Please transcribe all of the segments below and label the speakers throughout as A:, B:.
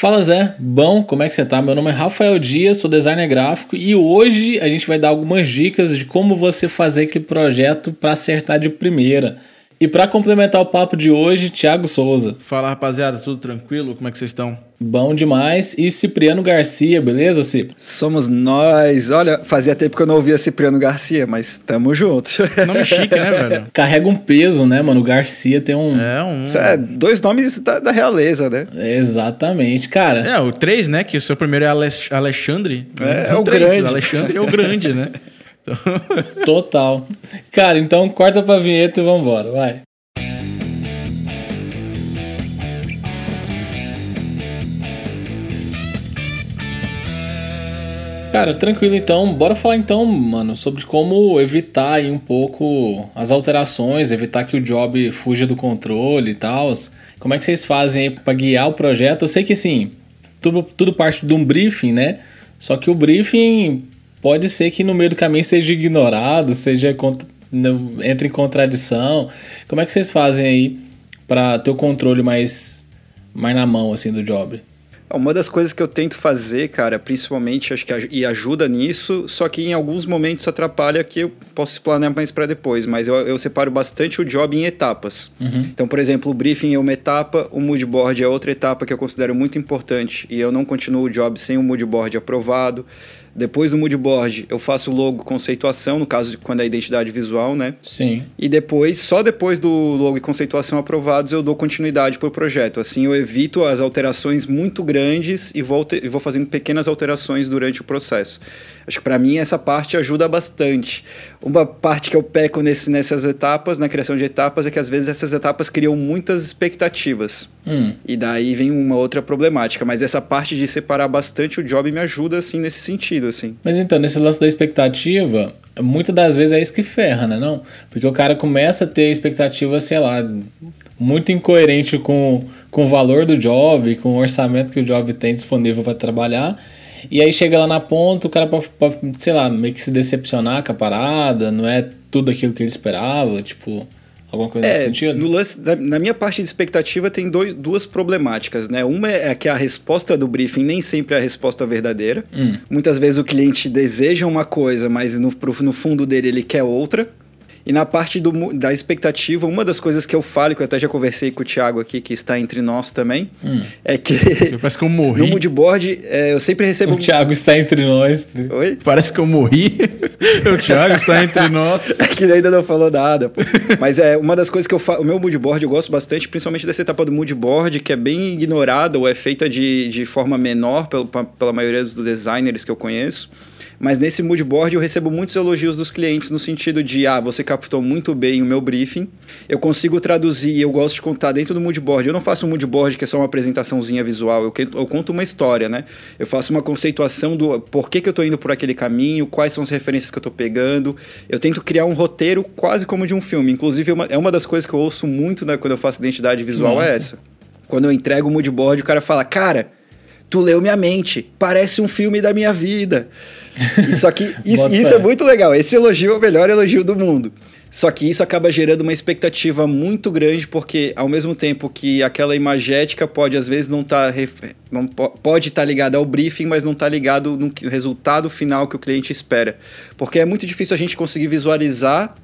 A: Fala Zé, bom, como é que você tá? Meu nome é Rafael Dias, sou designer gráfico e hoje a gente vai dar algumas dicas de como você fazer aquele projeto para acertar de primeira. E para complementar o papo de hoje, Thiago Souza.
B: Fala rapaziada, tudo tranquilo? Como é que vocês estão?
A: Bom demais. E Cipriano Garcia, beleza, Cip?
C: Somos nós. Olha, fazia tempo que eu não ouvia Cipriano Garcia, mas tamo junto.
B: Nome chique, né, velho?
A: Carrega um peso, né, mano? O Garcia tem um.
B: É, um.
C: É dois nomes da, da realeza, né?
A: Exatamente, cara.
B: É, o três, né? Que o seu primeiro é Alex Alexandre.
C: É,
B: São
C: é o
B: três.
C: grande.
B: Alexandre é o grande, né? Então,
A: Total. Cara, então corta pra vinheta e vambora, vai. Cara, tranquilo então. Bora falar então, mano, sobre como evitar aí um pouco as alterações, evitar que o job fuja do controle e tal. Como é que vocês fazem aí pra guiar o projeto? Eu sei que assim, tudo, tudo parte de um briefing, né? Só que o briefing pode ser que no meio do caminho seja ignorado, seja entre em contradição. Como é que vocês fazem aí para ter o controle mais, mais na mão assim do job?
C: Uma das coisas que eu tento fazer, cara, principalmente, acho que e ajuda nisso, só que em alguns momentos atrapalha que eu posso explanar mais para depois, mas eu, eu separo bastante o job em etapas. Então, por exemplo, o briefing é uma etapa, o mood board é outra etapa que eu considero muito importante e eu não continuo o job sem o mood board aprovado. Depois do mood board, eu faço o logo conceituação, no caso de quando é identidade visual, né?
A: Sim.
C: E depois, só depois do logo e conceituação aprovados, eu dou continuidade para o projeto. Assim, eu evito as alterações muito grandes e vou, te- e vou fazendo pequenas alterações durante o processo. Acho que para mim essa parte ajuda bastante. Uma parte que eu peco nesse, nessas etapas, na criação de etapas, é que às vezes essas etapas criam muitas expectativas.
A: Hum.
C: E daí vem uma outra problemática. Mas essa parte de separar bastante o job me ajuda, assim, nesse sentido, assim.
A: Mas então, nesse lance da expectativa, muitas das vezes é isso que ferra, né? Não? Porque o cara começa a ter expectativa, sei lá, muito incoerente com, com o valor do job, com o orçamento que o job tem disponível para trabalhar. E aí chega lá na ponta, o cara pode, pode, sei lá, meio que se decepcionar com a parada, não é tudo aquilo que ele esperava, tipo, alguma coisa nesse sentido?
C: No lance, na, na minha parte de expectativa tem dois, duas problemáticas, né? Uma é que a resposta do briefing nem sempre é a resposta verdadeira.
A: Hum.
C: Muitas vezes o cliente deseja uma coisa, mas no, pro- no fundo dele ele quer outra. E na parte do, da expectativa, uma das coisas que eu falo, que eu até já conversei com o Thiago aqui, que está entre nós também,
A: Hum.
C: é que
B: parece que eu morri.
C: no moodboard é, eu sempre recebo...
A: O Thiago está entre nós.
C: Oi?
B: Parece que eu morri. o Thiago está entre nós.
C: É que ainda não falou nada. pô. Mas é uma das coisas que eu faço. O meu moodboard eu gosto bastante, principalmente dessa etapa do moodboard, que é bem ignorada ou é feita de, de forma menor pelo, pela maioria dos designers que eu conheço. Mas nesse moodboard eu recebo muitos elogios dos clientes no sentido de, ah, você captou muito bem o meu briefing, eu consigo traduzir e eu gosto de contar dentro do moodboard. Eu não faço um moodboard que é só uma apresentaçãozinha visual, eu, que- eu conto uma história, né? Eu faço uma conceituação do porquê que eu tô indo por aquele caminho, quais são as referências que eu tô pegando. Eu tento criar um roteiro quase como de um filme. Inclusive, é uma, é uma das coisas que eu ouço muito né, quando eu faço identidade visual, é
A: massa.
C: essa. Quando eu entrego o moodboard, o cara fala, cara, tu leu minha mente, parece um filme da minha vida. Só que isso, isso é muito legal. Esse elogio é o melhor elogio do mundo. Só que isso acaba gerando uma expectativa muito grande, porque ao mesmo tempo que aquela imagética pode, às vezes, não estar. não po- pode estar ligada ao briefing, mas não está ligado no resultado final que o cliente espera. Porque é muito difícil a gente conseguir visualizar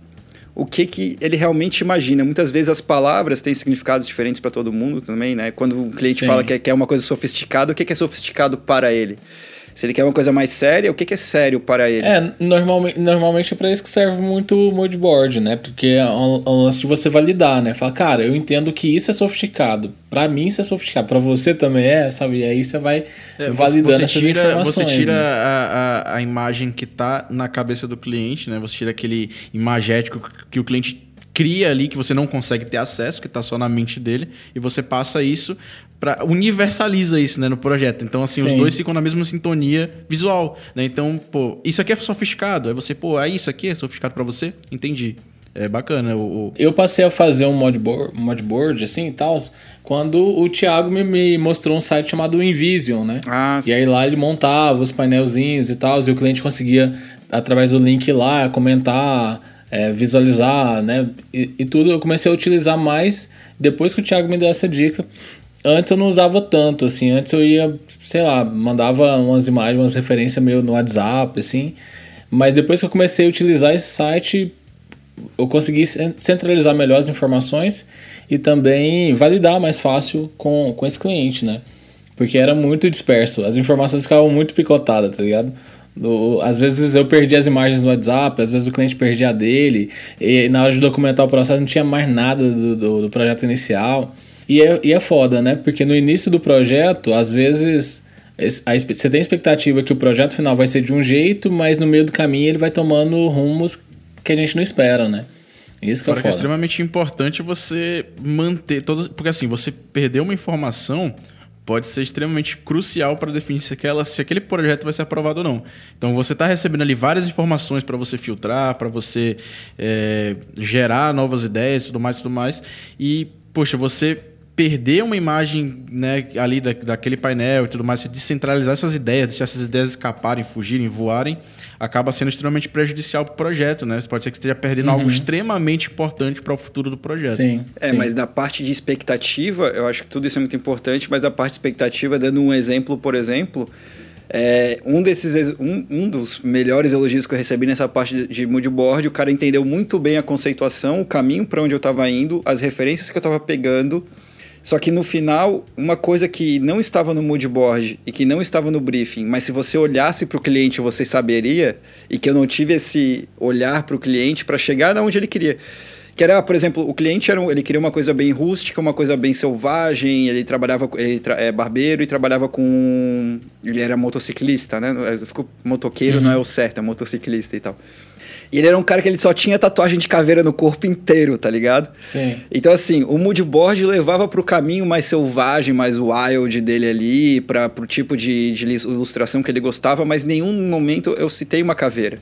C: o que, que ele realmente imagina. Muitas vezes as palavras têm significados diferentes para todo mundo também, né? Quando o cliente
A: Sim.
C: fala que é, que é uma coisa sofisticada, o que, que é sofisticado para ele? Se ele quer uma coisa mais séria, o que, que é sério para ele?
A: É, normalmente, normalmente é pra isso que serve muito o moodboard, né? Porque é um, é um lance de você validar, né? Fala, cara, eu entendo que isso é sofisticado. Pra mim isso é sofisticado. Pra você também é, sabe? E aí você vai
B: É, você-
A: validando
B: você
A: essas
B: tira,
A: informações.
B: Você tira
A: né?
B: a, a, a imagem que tá na cabeça do cliente, né? Você tira aquele imagético que o cliente cria ali, que você não consegue ter acesso, que tá só na mente dele, e você passa isso para universaliza isso, né, no projeto. Então, assim, os
A: Sim.
B: dois ficam na mesma sintonia visual, né? Então, pô, isso aqui é sofisticado. Aí você, pô, é isso aqui é sofisticado para você? Entendi. É bacana. O, o-
A: Eu passei a fazer um modboard, modboard assim e tal, quando o Thiago me, me mostrou um site chamado Invision, né?
C: Ah,
A: E aí lá ele montava os painelzinhos e tal, e o cliente conseguia, através do link lá, comentar, é, visualizar, né? E, e tudo eu comecei a utilizar mais depois que o Thiago me deu essa dica. Antes eu não usava tanto, assim. Antes eu ia, sei lá, mandava umas imagens, umas referências meio no WhatsApp, assim. Mas depois que eu comecei a utilizar esse site, eu consegui centralizar melhor as informações e também validar mais fácil com, com esse cliente, né? Porque era muito disperso, as informações ficavam muito picotadas, tá ligado? Do, às vezes eu perdi as imagens no WhatsApp, às vezes o cliente perdia a dele, e na hora de documentar o processo não tinha mais nada do, do, do projeto inicial. E é, e é foda, né? Porque no início do projeto, às vezes você tem a expectativa que o projeto final vai ser de um jeito, mas no meio do caminho ele vai tomando rumos que a gente não espera, né? Isso que é, foda.
B: é extremamente importante você manter todas. Porque assim, você perdeu uma informação pode ser extremamente crucial para definir se, aquela, se aquele projeto vai ser aprovado ou não. Então você está recebendo ali várias informações para você filtrar, para você é, gerar novas ideias, tudo mais, tudo mais. E poxa, você perder uma imagem né, ali da, daquele painel e tudo mais, se descentralizar essas ideias, deixar essas ideias escaparem, fugirem, voarem, acaba sendo extremamente prejudicial para o projeto, né? Pode ser que esteja perdendo uhum. algo extremamente importante para o futuro do projeto.
C: Sim. É,
A: sim.
C: mas da parte de expectativa, eu acho que tudo isso é muito importante, mas da parte de expectativa, dando um exemplo, por exemplo, é, um desses um, um dos melhores elogios que eu recebi nessa parte de, de moodboard, o cara entendeu muito bem a conceituação, o caminho para onde eu estava indo, as referências que eu estava pegando só que no final, uma coisa que não estava no mood board e que não estava no briefing, mas se você olhasse para o cliente você saberia, e que eu não tive esse olhar para o cliente para chegar onde ele queria. Que era, por exemplo, o cliente era, ele queria uma coisa bem rústica, uma coisa bem selvagem, ele trabalhava, ele tra é barbeiro e trabalhava com... Ele era motociclista, né? Eu fico, motoqueiro uhum. não é o certo, é motociclista e tal. E ele era um cara que ele só tinha tatuagem de caveira no corpo inteiro, tá ligado?
A: Sim.
C: Então, assim, o moodboard levava pro caminho mais selvagem, mais wild dele ali, para pro tipo de, de ilustração que ele gostava, mas em nenhum momento eu citei uma caveira.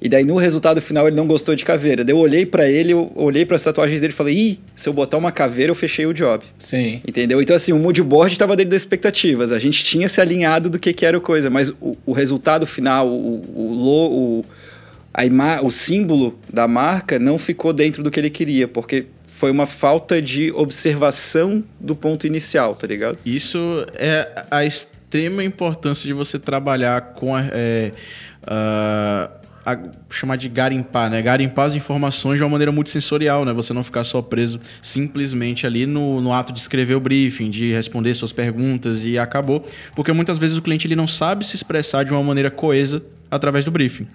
C: E daí no resultado final ele não gostou de caveira. Daí eu olhei para ele, eu olhei para as tatuagens dele e falei: "Ih, se eu botar uma caveira, eu fechei o job".
A: Sim.
C: Entendeu? Então assim, o moodboard estava dentro das expectativas. A gente tinha se alinhado do que que era a coisa, mas o, o resultado final, o, o, o, o a ima o símbolo da marca não ficou dentro do que ele queria, porque foi uma falta de observação do ponto inicial, tá ligado?
B: Isso é a extrema importância de você trabalhar com a, é, a, a, chamar de garimpar, né? Garimpar as informações de uma maneira muito sensorial, né? Você não ficar só preso simplesmente ali no, no ato de escrever o briefing, de responder suas perguntas e acabou, porque muitas vezes o cliente ele não sabe se expressar de uma maneira coesa através do briefing.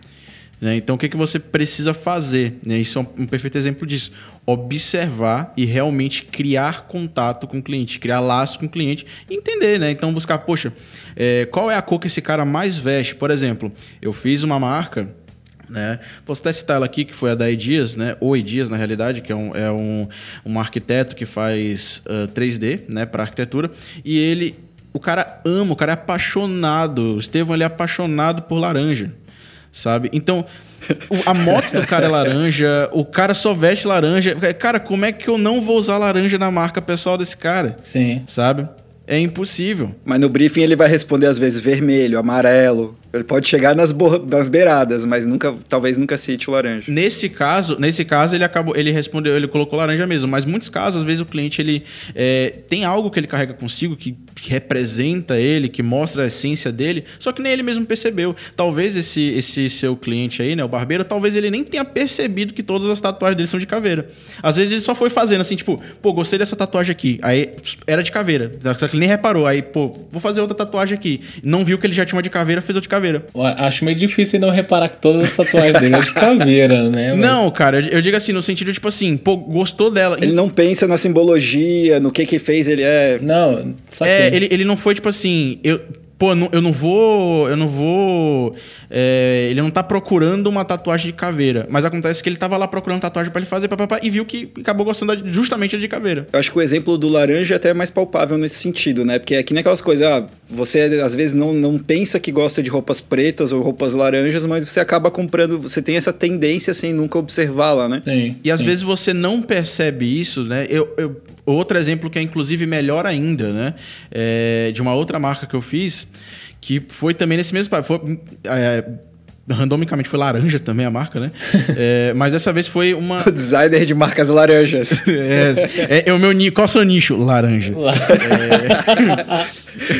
B: Né? Então, o que, que você precisa fazer? Né? Isso é um, um, perfeito exemplo disso. Observar e realmente criar contato com o cliente, criar laço com o cliente e entender, né? Então, buscar, poxa, é, qual é a cor que esse cara mais veste? Por exemplo, eu fiz uma marca né? Posso até citar ela aqui, que foi a da Dias, né? ou Dias, na realidade, que é um, é um, um arquiteto que faz uh, 3D né? para arquitetura. E ele, o cara ama, o cara é apaixonado. O Estevão ele é apaixonado por laranja sabe? Então, a moto do cara é laranja, o cara só veste laranja. Cara, como é que eu não vou usar laranja na marca pessoal desse cara?
A: Sim.
B: Sabe? É impossível.
C: Mas no briefing ele vai responder às vezes vermelho, amarelo. Ele pode chegar nas, nas beiradas, mas nunca, talvez nunca cite o laranja.
B: Nesse caso, nesse caso ele acabou, ele respondeu, ele colocou laranja mesmo. Mas muitos casos, às vezes o cliente ele é, tem algo que ele carrega consigo que, representa ele, que mostra a essência dele, só que nem ele mesmo percebeu. Talvez esse, esse seu cliente aí, né, o barbeiro, talvez ele nem tenha percebido que todas as tatuagens dele são de caveira. Às vezes ele só foi fazendo assim, tipo, pô, gostei dessa tatuagem aqui. Aí era de caveira. Só que ele nem reparou. Aí, pô, vou fazer outra tatuagem aqui. Não viu que ele já tinha uma de caveira, fez outra de caveira.
A: Acho meio difícil não reparar que todas as tatuagens dele é de caveira, né?
B: Mas... Não, cara, eu digo assim, no sentido, tipo assim, pô, gostou dela.
C: Ele não pensa na simbologia, no que que fez ele é.
A: Não,
B: saquei. É, ele, ele não foi, tipo assim, eu pô, eu não vou. Eu não vou. É, ele não tá procurando uma tatuagem de caveira. Mas acontece que ele tava lá procurando tatuagem para ele fazer papapá, e viu que acabou gostando justamente de caveira.
C: Eu acho que o exemplo do laranja é até mais palpável nesse sentido, né? Porque é que nem aquelas coisas, ah, você às vezes não, não pensa que gosta de roupas pretas ou roupas laranjas, mas você acaba comprando, você tem essa tendência sem nunca observá-la, né?
B: Sim. E às sim. vezes você não percebe isso, né? Eu, eu, outro exemplo que é inclusive melhor ainda, né? É, de uma outra marca que eu fiz que foi também nesse mesmo. Foi, é, randomicamente foi laranja também a marca, né? é, mas dessa vez foi uma.
C: O designer de marcas laranjas.
B: é, é, é, o meu nicho. Qual é o seu nicho? Laranja.
C: é...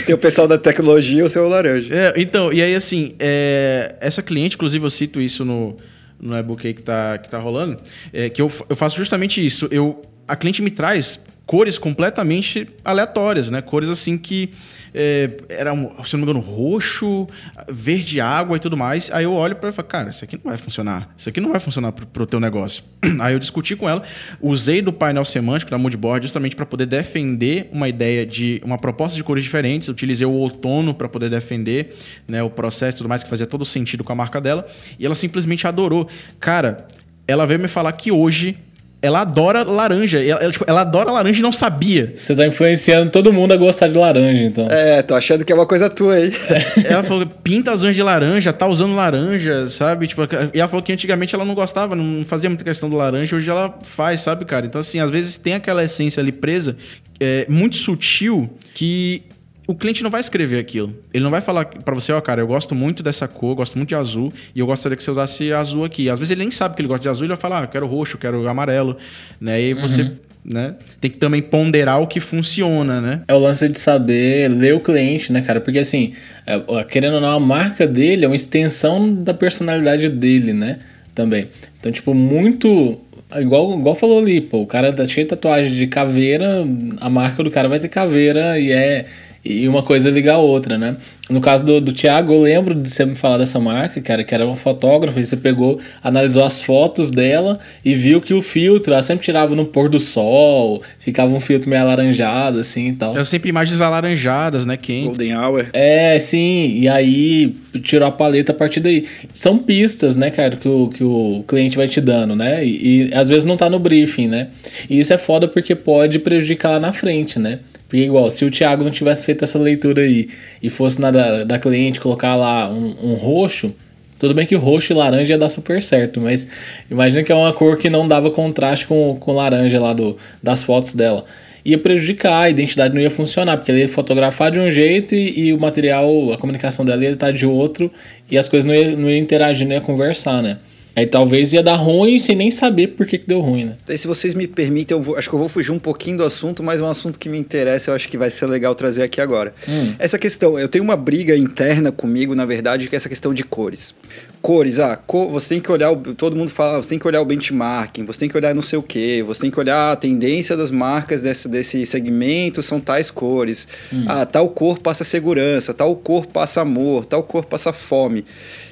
C: Tem o pessoal da tecnologia, o seu laranja.
B: É, então, e aí assim, é, essa cliente, inclusive eu cito isso no, no e-book aí que tá, que tá rolando, é, que eu, eu faço justamente isso. Eu, a cliente me traz cores completamente aleatórias, né? Cores assim que é, era, se não me engano, roxo, verde água e tudo mais. Aí eu olho para falo, cara, isso aqui não vai funcionar. Isso aqui não vai funcionar para o teu negócio. Aí eu discuti com ela, usei do painel semântico da Moodboard justamente para poder defender uma ideia de uma proposta de cores diferentes. Utilizei o outono para poder defender né, o processo e tudo mais, que fazia todo sentido com a marca dela. E ela simplesmente adorou. Cara, ela veio me falar que hoje ela adora laranja. Ela, ela, tipo, ela, adora laranja e não sabia.
A: Você tá influenciando todo mundo a gostar de laranja, então.
C: É, tô achando que é uma coisa tua aí.
B: ela falou, pinta as unhas de laranja, tá usando laranja, sabe? Tipo, e ela falou que antigamente ela não gostava, não fazia muita questão do laranja, hoje ela faz, sabe, cara? Então, assim, às vezes tem aquela essência ali presa, é, muito sutil, que o cliente não vai escrever aquilo. Ele não vai falar para você, ó, oh, cara, eu gosto muito dessa cor, gosto muito de azul, e eu gostaria que você usasse azul aqui. Às vezes ele nem sabe que ele gosta de azul, ele vai falar, ah, eu quero roxo, eu quero amarelo, né? E aí você uhum. né, tem que também ponderar o que funciona, né?
A: É o lance de saber ler o cliente, né, cara? Porque assim, é, querendo ou não, a marca dele é uma extensão da personalidade dele, né? Também. Então, tipo, muito igual, igual falou ali, pô, o cara tá cheio de tatuagem de caveira, a marca do cara vai ter caveira e é e uma coisa liga a outra, né? No caso do, do Thiago, eu lembro de você me falar dessa marca, cara, que era uma fotógrafa, e você pegou, analisou as fotos dela e viu que o filtro, ela sempre tirava no pôr do sol, ficava um filtro meio alaranjado, assim e tal.
B: É sempre imagens alaranjadas, né, Quem?
C: Golden Hour.
A: É, sim, e aí tirou a paleta a partir daí. São pistas, né, cara, que o, que o cliente vai te dando, né? E, e às vezes não tá no briefing, né? E isso é foda porque pode prejudicar lá na frente, né? Porque, igual, se o Thiago não tivesse feito essa leitura aí e fosse na da, da cliente colocar lá um, um roxo, tudo bem que roxo e laranja ia dar super certo, mas imagina que é uma cor que não dava contraste com, com laranja lá do, das fotos dela. Ia prejudicar, a identidade não ia funcionar, porque ele ia fotografar de um jeito e, e o material, a comunicação dela ia estar de outro e as coisas não iam não ia interagir, não ia conversar, né? Aí talvez ia dar ruim sem nem saber por que, que deu ruim, né?
C: Daí, se vocês me permitem, eu vou, acho que eu vou fugir um pouquinho do assunto, mas é um assunto que me interessa, eu acho que vai ser legal trazer aqui agora. Hum. Essa questão, eu tenho uma briga interna comigo, na verdade, que é essa questão de cores. Cores, ah, cor, você tem que olhar, o, todo mundo fala, você tem que olhar o benchmarking, você tem que olhar não sei o que, você tem que olhar a tendência das marcas desse, desse segmento, são tais cores. Hum. Ah, tal cor passa segurança, tal cor passa amor, tal cor passa fome.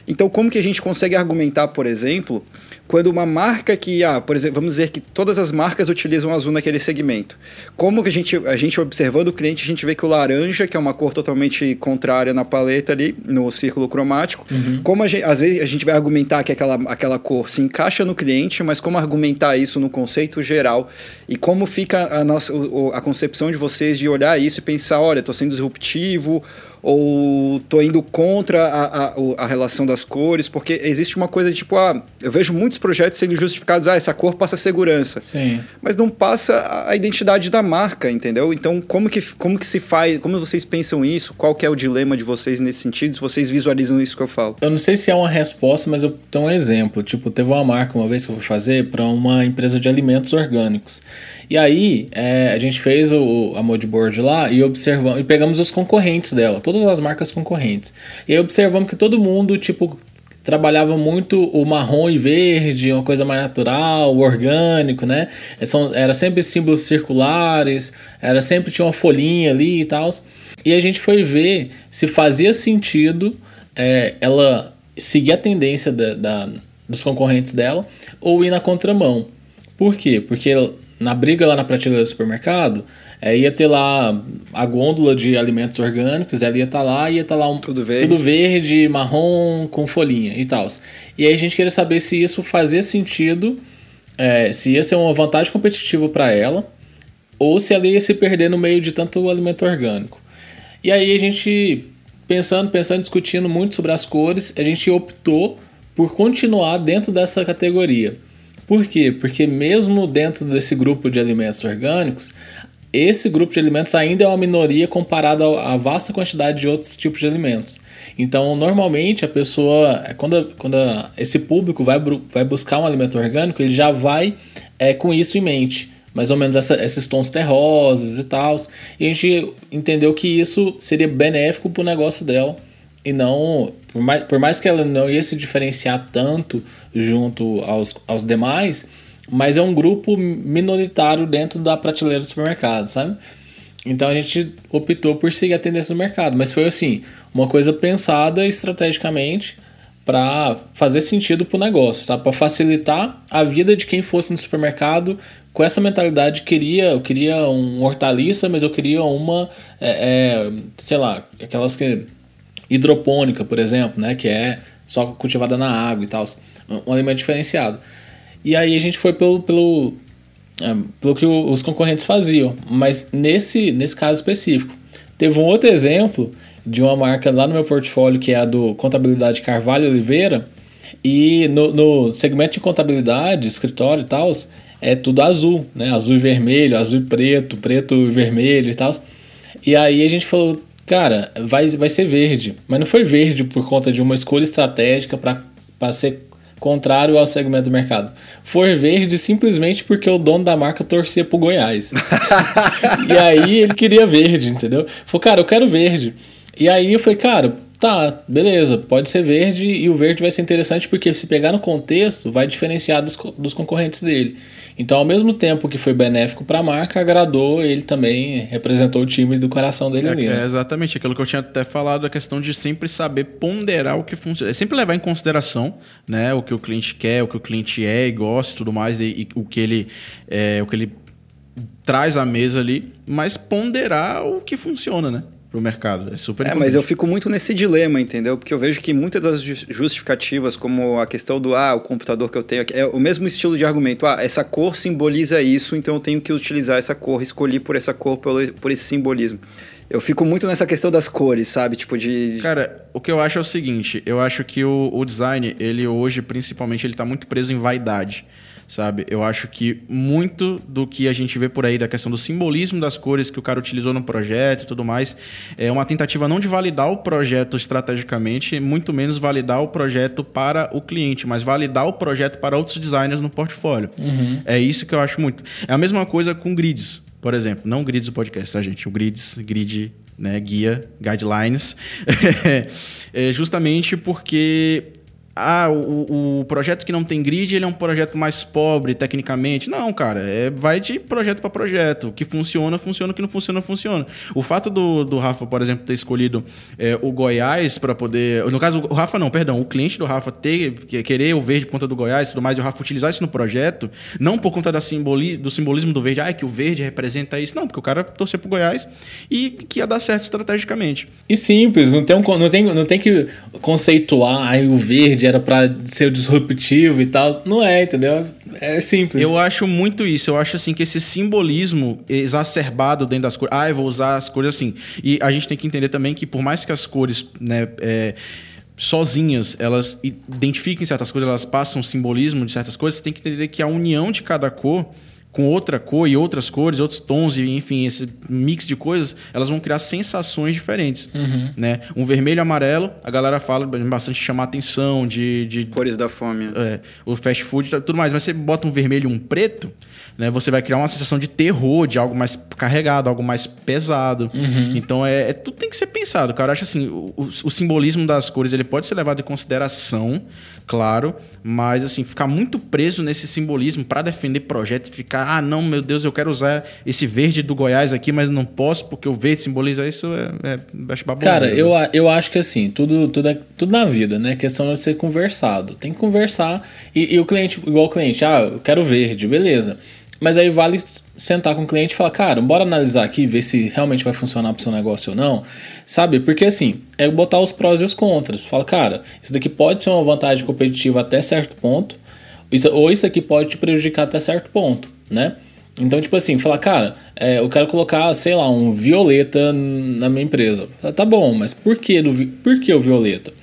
C: Então, como que a gente consegue argumentar, por exemplo, quando uma marca que, ah, por exemplo, vamos dizer que todas as marcas utilizam azul naquele segmento. Como que a gente, a gente observando o cliente, a gente vê que o laranja, que é uma cor totalmente contrária na paleta ali, no círculo cromático, uhum. como a gente, às vezes a gente vai argumentar que aquela, aquela cor se encaixa no cliente, mas como argumentar isso no conceito geral e como fica a nossa a concepção de vocês de olhar isso e pensar, olha, estou sendo disruptivo ou tô indo contra a, a, a, relação das cores, porque existe uma coisa de tipo, ah, eu vejo muitos projetos sendo justificados, ah, essa cor passa segurança.
A: Sim.
C: Mas não passa a identidade da marca, entendeu? Então, como que, como que se faz, como vocês pensam isso? Qual que é o dilema de vocês nesse sentido? Se vocês visualizam isso que eu falo?
A: Eu não sei se é uma resposta, mas eu tenho um exemplo. Tipo, teve uma marca uma vez que eu fui fazer para uma empresa de alimentos orgânicos. E aí, é, a gente fez o, a modboard lá e observamos e pegamos os concorrentes dela, todas as marcas concorrentes. E aí observamos que todo mundo, tipo, trabalhava muito o marrom e verde, uma coisa mais natural, orgânico, né? São, era sempre símbolos circulares, era sempre tinha uma folhinha ali e tal. E a gente foi ver se fazia sentido é, ela seguir a tendência da, da, dos concorrentes dela ou ir na contramão. Por quê? Porque na briga lá na prateleira do supermercado, é, ia ter lá a gôndola de alimentos orgânicos, ela ia estar tá lá, ia estar tá lá um,
C: tudo, verde.
A: tudo verde, marrom, com folhinha e tal. E aí a gente queria saber se isso fazia sentido, é, se ia ser uma vantagem competitiva para ela, ou se ela ia se perder no meio de tanto alimento orgânico. E aí a gente, pensando, pensando, discutindo muito sobre as cores, a gente optou por continuar dentro dessa categoria. Por quê? Porque mesmo dentro desse grupo de alimentos orgânicos, esse grupo de alimentos ainda é uma minoria comparado à vasta quantidade de outros tipos de alimentos. Então, normalmente, a pessoa, quando, quando esse público vai, vai buscar um alimento orgânico, ele já vai é, com isso em mente. Mais ou menos essa, esses tons terrosos e tal. E a gente entendeu que isso seria benéfico para o negócio dela. E não, por mais, por mais que ela não ia se diferenciar tanto junto aos, aos demais, mas é um grupo minoritário dentro da prateleira do supermercado, sabe? Então a gente optou por seguir a tendência do mercado, mas foi assim, uma coisa pensada estrategicamente para fazer sentido para o negócio, sabe? Para facilitar a vida de quem fosse no supermercado com essa mentalidade queria eu queria um hortaliça, mas eu queria uma, é, é, sei lá, aquelas que hidropônica, por exemplo, né, que é só cultivada na água e tal, um, alimento diferenciado. E aí a gente foi pelo, pelo, é, pelo que os concorrentes faziam, mas nesse, nesse caso específico. Teve um outro exemplo de uma marca lá no meu portfólio que é a do Contabilidade Carvalho Oliveira, e no, no segmento de contabilidade, escritório e tal, é tudo azul, né? Azul e vermelho, azul e preto, preto e vermelho e tal. E aí a gente falou, cara, vai, vai ser verde. Mas não foi verde por conta de uma escolha estratégica para ser contrário ao segmento do mercado. Foi verde simplesmente porque o dono da marca torcia pro Goiás. e aí ele queria verde, entendeu? Falou, cara, eu quero verde. E aí eu falei, cara, tá, beleza, pode ser verde e o verde vai ser interessante porque se pegar no contexto, vai diferenciar dos, dos concorrentes dele. Então, ao mesmo tempo que foi benéfico para a marca, agradou, ele também representou o time do coração dele
B: é,
A: ali. Né?
B: É exatamente aquilo que eu tinha até falado, a questão de sempre saber ponderar o que funciona. É sempre levar em consideração né, o que o cliente quer, o que o cliente é e gosta e tudo mais, e, e o que ele. É, o que ele traz à mesa ali, mas ponderar o que funciona, né? Para o mercado. É super
C: É, mas eu fico muito nesse dilema, entendeu? Porque eu vejo que muitas das justificativas, como a questão do ah, o computador que eu tenho aqui, é o mesmo estilo de argumento. Ah, essa cor simboliza isso, então eu tenho que utilizar essa cor, escolhi por essa cor, por, por esse simbolismo. Eu fico muito nessa questão das cores, sabe? Tipo de.
B: Cara, o que eu acho é o seguinte: eu acho que o, o design, ele hoje, principalmente, ele tá muito preso em vaidade sabe? Eu acho que muito do que a gente vê por aí da questão do simbolismo das cores que o cara utilizou no projeto e tudo mais é uma tentativa não de validar o projeto estrategicamente, muito menos validar o projeto para o cliente, mas validar o projeto para outros designers no portfólio. Uhum. É isso que eu acho muito. É a mesma coisa com grids, por exemplo. Não grids do podcast, tá, gente? O grids, grid né, guia, guidelines, é justamente porque ah, o, o, projeto que não tem grid ele é um projeto mais pobre tecnicamente. Não, cara, é, vai de projeto para projeto. O que funciona, funciona, o que não funciona, funciona. O fato do, do Rafa, por exemplo, ter escolhido é, o Goiás para poder. No caso, o Rafa não, perdão, o cliente do Rafa ter, querer o verde por conta do Goiás e tudo mais, e o Rafa utilizar isso no projeto, não por conta da simboli, do simbolismo do verde, ah, é que o verde representa isso. Não, porque o cara torceu pro Goiás e que ia dar certo estrategicamente.
A: E simples, não tem, um, não tem, não tem que conceituar aí o verde era para ser disruptivo e tal. Não é, entendeu? É simples.
B: Eu acho muito isso. Eu acho assim que esse simbolismo exacerbado dentro das cores. Ah, eu vou usar as cores assim. E a gente tem que entender também que por mais que as cores, né, é, sozinhas elas identifiquem certas coisas, elas passam simbolismo de certas coisas, você tem que entender que a união de cada cor com outra cor e outras cores, outros tons, e enfim, esse mix de coisas, elas vão criar sensações diferentes. Uhum. Né? Um vermelho e amarelo, a galera fala bastante de chamar atenção, de, de.
C: Cores da fome.
B: É, o fast food tudo mais. Mas você bota um vermelho e um preto, né? Você vai criar uma sensação de terror, de algo mais carregado, algo mais pesado. Uhum. Então é, é, tudo tem que ser pensado. Cara, eu acho assim, o, o simbolismo das cores ele pode ser levado em consideração claro, mas assim, ficar muito preso nesse simbolismo para defender projeto ficar, ah, não, meu Deus, eu quero usar esse verde do Goiás aqui, mas não posso porque o verde simboliza isso, é, é acho
A: Cara, eu, eu acho que assim, tudo, tudo, é, tudo na vida, né? A questão é ser conversado. Tem que conversar e, e o cliente, igual o cliente, ah, eu quero verde, beleza. Mas aí vale sentar com o cliente e falar, cara, bora analisar aqui, ver se realmente vai funcionar para o seu negócio ou não. Sabe? Porque assim, é botar os prós e os contras. Fala, cara, isso daqui pode ser uma vantagem competitiva até certo ponto, ou isso aqui pode te prejudicar até certo ponto, né? Então, tipo assim, falar, cara, é, eu quero colocar, sei lá, um violeta na minha empresa. Tá bom, mas por que, do, por que o violeta?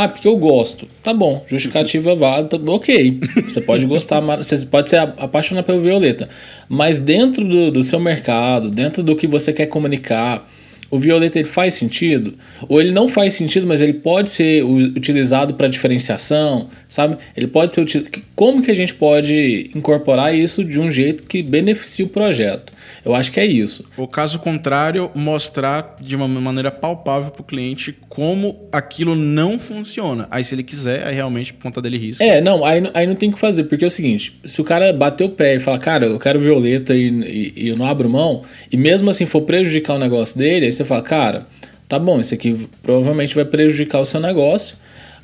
A: Ah, porque eu gosto. Tá bom, justificativa válida, ok. Você pode gostar, você pode ser apaixonado pelo Violeta. Mas dentro do, do seu mercado, dentro do que você quer comunicar, o Violeta ele faz sentido? Ou ele não faz sentido, mas ele pode ser utilizado para diferenciação, sabe? Ele pode ser utilizado. Como que a gente pode incorporar isso de um jeito que beneficie o projeto? Eu acho que é isso.
B: O caso contrário, mostrar de uma maneira palpável para o cliente como aquilo não funciona. Aí, se ele quiser, aí realmente, por conta dele, risco.
A: É, não, aí, não- aí não tem o que fazer, porque é o seguinte: se o cara bater o pé e falar, cara, eu quero violeta e, e, e eu não abro mão, e mesmo assim for prejudicar o negócio dele, aí você fala, cara, tá bom, isso aqui provavelmente vai prejudicar o seu negócio,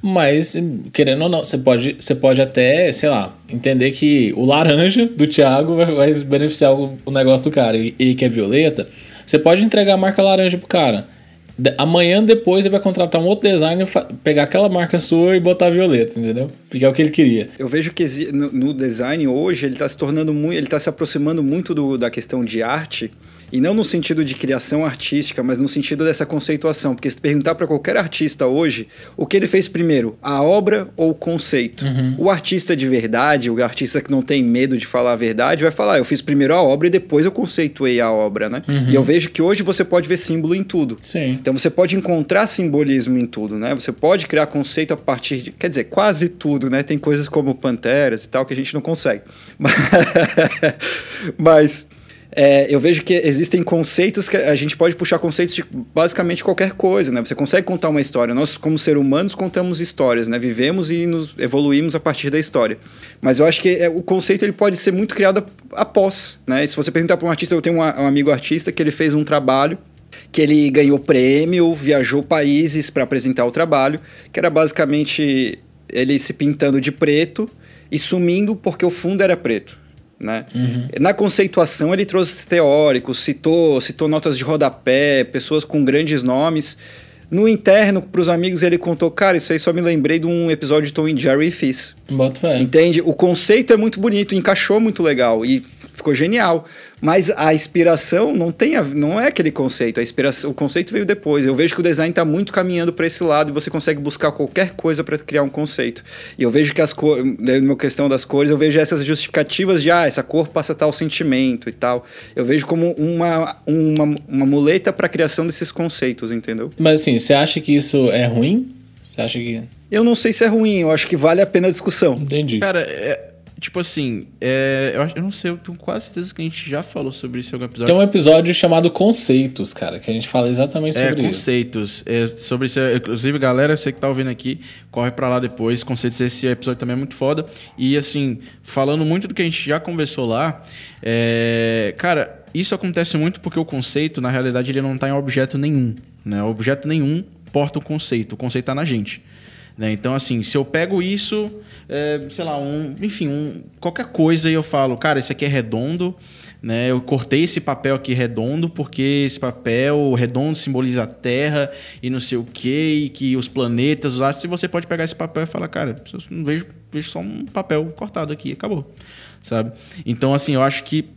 A: mas querendo ou não, você pode, você pode até, sei lá, entender que o laranja do Thiago vai, vai beneficiar o, o negócio do cara, e ele que é violeta, você pode entregar a marca laranja pro cara. De- Amanhã depois ele vai contratar um outro designer, pegar aquela marca sua e botar violeta, entendeu? Porque é o que ele queria.
C: Eu vejo que no, no design hoje ele está se tornando muito, ele está se aproximando muito do- da questão de arte e não no sentido de criação artística, mas no sentido dessa conceituação. Porque se perguntar para qualquer artista hoje, o que ele fez primeiro, a obra ou o conceito? O artista de verdade, o artista que não tem medo de falar a verdade, vai falar: eu fiz primeiro a obra e depois eu conceituei a obra, né? E eu vejo que hoje você pode ver símbolo em tudo.
A: Sim.
C: Então você pode encontrar simbolismo em tudo, né? Você pode criar conceito a partir de, quer dizer, quase tudo, né? Tem coisas como panteras e tal que a gente não consegue. Mas é, eu vejo que existem conceitos que a gente pode puxar conceitos de basicamente qualquer coisa, né? Você consegue contar uma história. Nós, como seres humanos, contamos histórias, né? Vivemos e nos evoluímos a partir da história. Mas eu acho que é, o conceito ele pode ser muito criado após, né? E se você perguntar para um artista, eu tenho um, um amigo artista que ele fez um trabalho que ele ganhou prêmio, viajou países para apresentar o trabalho, que era basicamente ele se pintando de preto e sumindo porque o fundo era preto. Né? Na conceituação ele trouxe teóricos, citou, citou notas de rodapé, pessoas com grandes nomes. No interno, para os amigos, ele contou, cara, isso aí só me lembrei de um episódio de Tom e Jerry e fiz.
A: Bota fé.
C: Entende? O conceito é muito bonito, encaixou muito legal e ficou genial. Mas a inspiração não tem a- não é aquele conceito. A inspiração, o conceito veio depois. Eu vejo que o design está muito caminhando para esse lado e você consegue buscar qualquer coisa para criar um conceito. E eu vejo que as cores, na minha questão das cores, eu vejo essas justificativas de ah, essa cor passa tal sentimento e tal. Eu vejo como uma, uma, uma muleta para a criação desses conceitos, entendeu?
A: Mas assim, você acha que isso é ruim? Você acha que.
C: Eu não sei se é ruim, eu acho que vale a pena a discussão.
A: Entendi.
B: Cara, é, tipo assim, é, eu, acho- eu não sei, eu tenho quase certeza que a gente já falou sobre isso em algum episódio.
A: Tem um episódio chamado Conceitos, cara, que a gente fala exatamente
B: É,
A: sobre isso.
B: conceitos. É, sobre isso, é, inclusive, galera, você que tá ouvindo aqui, corre pra lá depois. Conceitos, esse episódio também é muito foda. E, assim, falando muito do que a gente já conversou lá, é, cara, isso acontece muito porque o conceito, na realidade, ele não tá em objeto nenhum. Né? Objeto nenhum porta o conceito. O conceito tá na gente. Né? Então, assim, se eu pego isso, é, sei lá, um, enfim, um, qualquer coisa e eu falo, cara, isso aqui é redondo, né? Eu cortei esse papel aqui redondo porque esse papel redondo simboliza a Terra e não sei o que, que os planetas, os astros, e você pode pegar esse papel e falar, cara, não vejo, vejo só um papel cortado aqui, acabou, sabe? Então, assim, eu acho que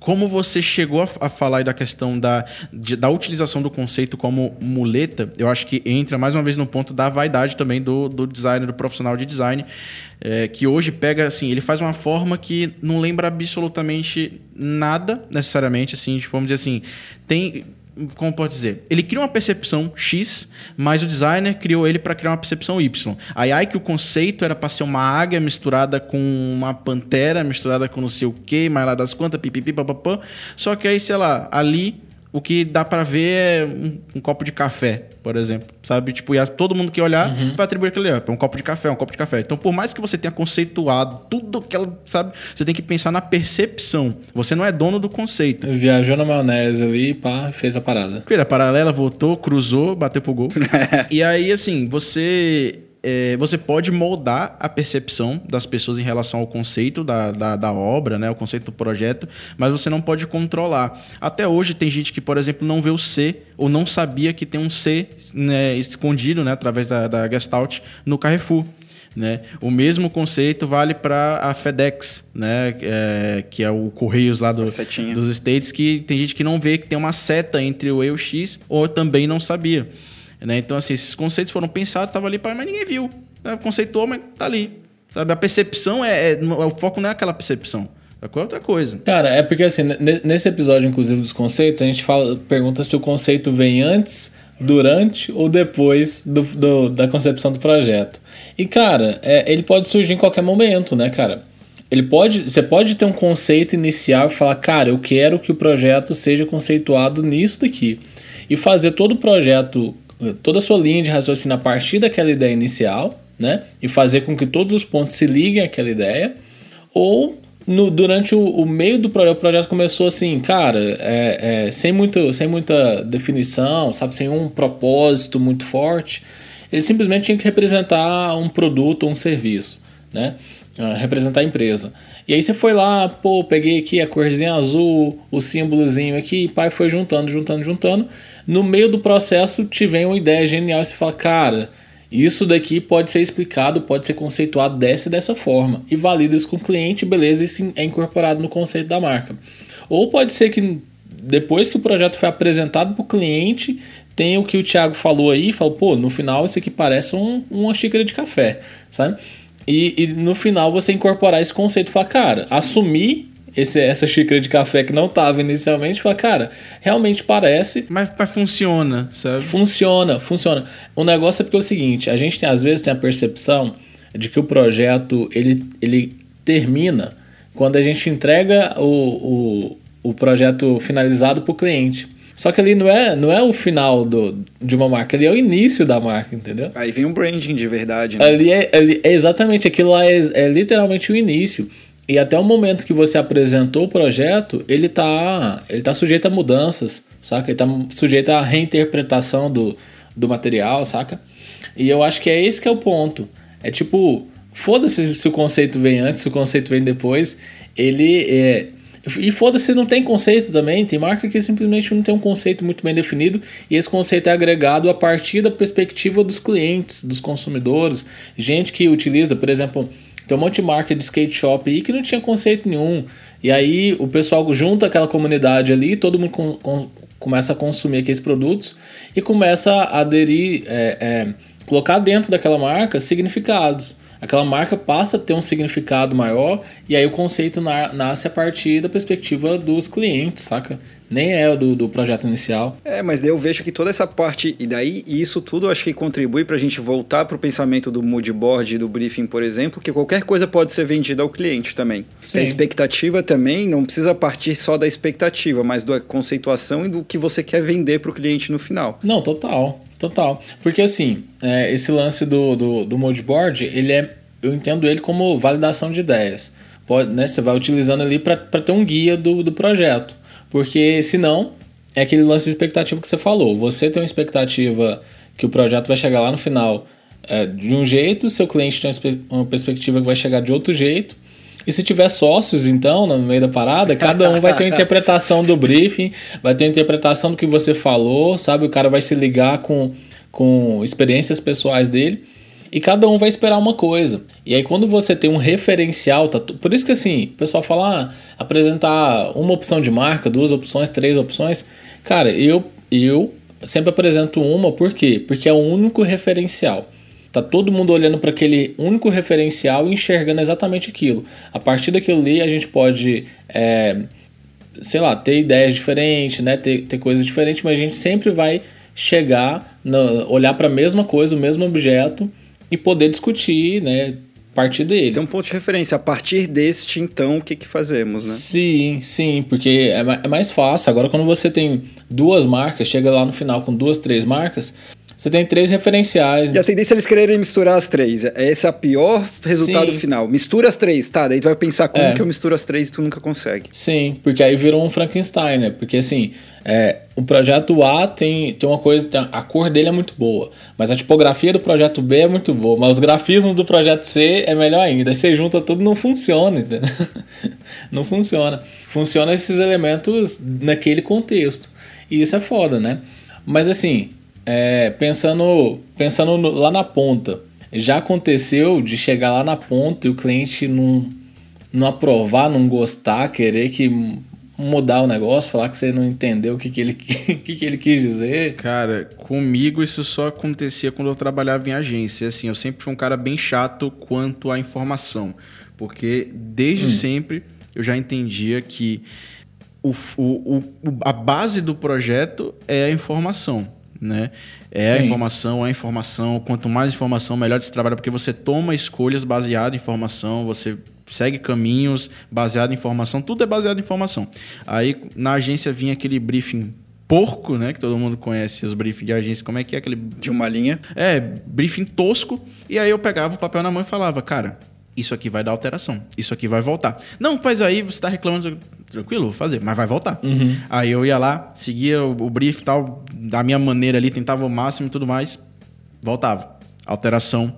B: como você chegou a, a falar da questão da, de- da utilização do conceito como muleta, eu acho que entra mais uma vez no ponto da vaidade também do, do designer, do profissional de design, é, que hoje pega, assim, ele faz uma forma que não lembra absolutamente nada, necessariamente, assim, tipo, vamos dizer assim, tem... Como pode dizer? Ele cria uma percepção X, mas o designer criou ele para criar uma percepção Y. Aí, aí que o conceito era para ser uma águia misturada com uma pantera, misturada com não sei o que, mais lá das quantas, pipipi, papapã. Só que aí, sei lá, ali o que dá para ver é um, um copo de café, por exemplo, sabe? Tipo, e a- todo mundo que olhar vai atribuir aquele, é um copo de café, um copo de café. Então, por mais que você tenha conceituado tudo que ela, sabe? Você tem que pensar na percepção. Você não é dono do conceito.
A: Viajou na maionese ali e pá, fez a parada.
B: Porque a paralela voltou, cruzou, bateu pro gol. e aí, assim, você. É, você pode moldar a percepção das pessoas em relação ao conceito da, da, da obra, né? O conceito do projeto, mas você não pode controlar. Até hoje tem gente que, por exemplo, não vê o C ou não sabia que tem um C né, escondido, né? Através da, da Gestalt no Carrefour. Né? O mesmo conceito vale para a FedEx, né? É, que é o Correios lá do, dos States, que tem gente que não vê que tem uma seta entre o E e o X, ou também não sabia. Né? Então, assim, esses conceitos foram pensados, estavam ali, mas ninguém viu. Né? Conceitou, mas tá ali. Sabe? A percepção é, é. O foco não é aquela percepção. É outra coisa.
A: Cara, é porque assim, nesse episódio, inclusive, dos conceitos, a gente fala, pergunta se o conceito vem antes, durante ou depois do, do da concepção do projeto. E, cara, é, ele pode surgir em qualquer momento, né, cara? Ele pode, você pode ter um conceito inicial e falar, cara, eu quero que o projeto seja conceituado nisso daqui. E fazer todo o projeto, toda a sua linha de raciocínio a partir daquela ideia inicial, né? E fazer com que todos os pontos se liguem àquela ideia. Ou no, durante o, o, meio do projeto, o projeto começou assim, cara, é, é, sem, muito, sem muita definição, sabe, sem um propósito muito forte. Ele simplesmente tinha que representar um produto ou um serviço, né? Uh, representar a empresa. E aí você foi lá, pô, peguei aqui a corzinha azul, o símbolozinho aqui, e pai foi juntando, juntando, juntando. No meio do processo te vem uma ideia genial e você fala, cara, isso daqui pode ser explicado, pode ser conceituado dessa e dessa forma. E valida isso com o cliente, beleza, isso é incorporado no conceito da marca. Ou pode ser que depois que o projeto foi apresentado para o cliente, tem o que o Thiago falou aí, falou, pô, no final isso aqui parece um, uma xícara de café, sabe? E, e no final você incorporar esse conceito e falar, cara, assumir esse, essa xícara de café que não estava inicialmente, fala, cara, realmente parece.
B: Mas, mas funciona, sabe?
A: Funciona, funciona. O negócio é porque é o seguinte: a gente tem, às vezes tem a percepção de que o projeto ele, ele termina quando a gente entrega o, o, o projeto finalizado para o cliente. Só que ali não é, não é o final do, de uma marca, ali é o início da marca, entendeu?
C: Aí vem um branding de verdade, né?
A: Ali é, ali é exatamente aquilo lá, é, é literalmente o início. E até o momento que você apresentou o projeto, ele tá, ele tá sujeito a mudanças, saca? Ele tá sujeito à reinterpretação do, do material, saca? E eu acho que é esse que é o ponto. É tipo, foda-se se o conceito vem antes, se o conceito vem depois. Ele é. E foda-se se não tem conceito também. Tem marca que simplesmente não tem um conceito muito bem definido. E esse conceito é agregado a partir da perspectiva dos clientes, dos consumidores. Gente que utiliza, por exemplo, tem um monte de marca de skate shop aí que não tinha conceito nenhum. E aí o pessoal junta aquela comunidade ali, todo mundo com, com, começa a consumir aqueles produtos e começa a aderir, é, é, colocar dentro daquela marca significados aquela marca passa a ter um significado maior e aí o conceito na, nasce a partir da perspectiva dos clientes, saca? Nem é do, do projeto inicial.
C: É, mas daí eu vejo que toda essa parte, e daí isso tudo acho que contribui para a gente voltar para o pensamento do mood board e do briefing, por exemplo, que qualquer coisa pode ser vendida ao cliente também. Sim. A expectativa também não precisa partir só da expectativa, mas da conceituação e do que você quer vender para o cliente no final.
A: Não, total. Total. Porque assim, é, esse lance do, do, do moodboard, ele é. Eu entendo ele como validação de ideias. Pode, né, você vai utilizando ali para ter um guia do, do projeto. Porque senão, é aquele lance de expectativa que você falou. Você tem uma expectativa que o projeto vai chegar lá no final é, de um jeito, seu cliente tem uma perspectiva que vai chegar de outro jeito. E se tiver sócios, então, no meio da parada, cada um vai ter uma interpretação do briefing, vai ter uma interpretação do que você falou, sabe? O cara vai se ligar com, com experiências pessoais dele e cada um vai esperar uma coisa. E aí quando você tem um referencial, tá, por isso que assim, o pessoal fala ah, apresentar uma opção de marca, duas opções, três opções. Cara, eu eu sempre apresento uma, por quê? Porque é o único referencial. Tá todo mundo olhando para aquele único referencial e enxergando exatamente aquilo. A partir daquilo ali, a gente pode, é, sei lá, ter ideias diferentes, né? ter, ter coisas diferentes, mas a gente sempre vai chegar, no, olhar para a mesma coisa, o mesmo objeto e poder discutir, né? partir dele.
C: Tem um ponto de referência. A partir deste, então, o que, que fazemos, né?
A: Sim, sim, porque é, é mais fácil. Agora, quando você tem duas marcas, chega lá no final com duas, três marcas, você tem três referenciais.
C: E a tendência é eles quererem misturar as três. Esse é o pior resultado Sim. final. Mistura as três, tá? Daí tu vai pensar como é. que eu misturo as três e tu nunca consegue.
A: Sim, porque aí virou um Frankenstein, né? Porque assim, é, o projeto A tem, tem uma coisa, a cor dele é muito boa, mas a tipografia do projeto B é muito boa, mas os grafismos do projeto C é melhor ainda. Aí você junta tudo não funciona, entendeu? não funciona. Funciona esses elementos naquele contexto. E isso é foda, né? Mas assim, é, pensando, pensando lá na ponta, já aconteceu de chegar lá na ponta e o cliente não, não aprovar, não gostar, querer que mudar o negócio, falar que você não entendeu o que, que, ele, que, que ele quis dizer?
B: Cara, comigo isso só acontecia quando eu trabalhava em agência. Assim, eu sempre fui um cara bem chato quanto à informação. Porque desde hum. sempre eu já entendia que o, o, o, a base do projeto é a informação. Né? É Sim. a informação, é a informação. Quanto mais informação, melhor você trabalha, porque você toma escolhas baseadas em informação, você segue caminhos baseado em informação, tudo é baseado em informação. Aí na agência vinha aquele briefing porco, né? Que todo mundo conhece os briefings de agência. Como é que é aquele.
C: De uma linha.
B: É, briefing tosco. E aí eu pegava o papel na mão e falava, cara, isso aqui vai dar alteração. Isso aqui vai voltar. Não, mas aí você está reclamando. Tranquilo, vou fazer, mas vai voltar.
A: Uhum.
B: Aí eu ia lá, seguia o, o brief tal, da minha maneira ali, tentava o máximo e tudo mais. Voltava. Alteração,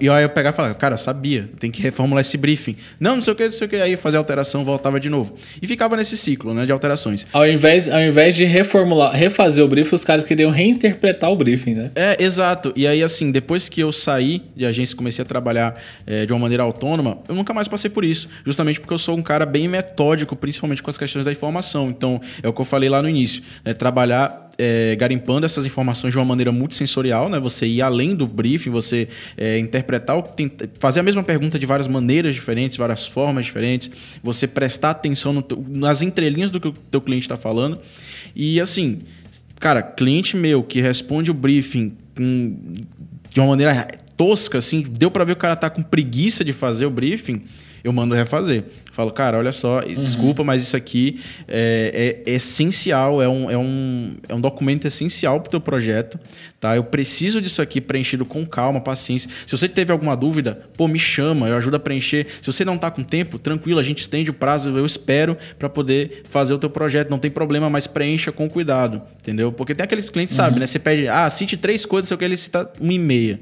B: e aí eu pegava e falava, cara, sabia, tem que reformular esse briefing. Não, não sei o que, não sei o que. Aí fazer alteração, voltava de novo. E ficava nesse ciclo, né, de alterações.
A: Ao invés, ao invés de reformular, refazer o briefing, os caras queriam reinterpretar o briefing, né?
B: É, exato. E aí, assim, depois que eu saí de agência e comecei a trabalhar é, de uma maneira autônoma, eu nunca mais passei por isso. Justamente porque eu sou um cara bem metódico, principalmente com as questões da informação. Então, é o que eu falei lá no início. Né, trabalhar é, garimpando essas informações de uma maneira muito sensorial, né? Você ir além do briefing, você é, interpretar, fazer a mesma pergunta de várias maneiras diferentes, várias formas diferentes, você prestar atenção nas entrelinhas do que o teu cliente está falando. E assim, cara, cliente meu que responde o briefing com, de uma maneira tosca, assim, deu para ver que o cara tá com preguiça de fazer o briefing, eu mando refazer. Falo, cara, olha só, uhum. desculpa, mas isso aqui é, é, essencial, é um, é, um, é um documento essencial para o teu projeto, tá? Eu preciso disso aqui preenchido com calma, paciência. Se você teve alguma dúvida, pô, me chama, eu ajudo a preencher. Se você não está com tempo, tranquilo, a gente estende o prazo, eu espero para poder fazer o teu projeto. Não tem problema, mas preencha com cuidado, entendeu? Porque tem aqueles clientes, uhum. sabe, né? Você pede, ah, cite três coisas, sei o que, ele cita uma e meia.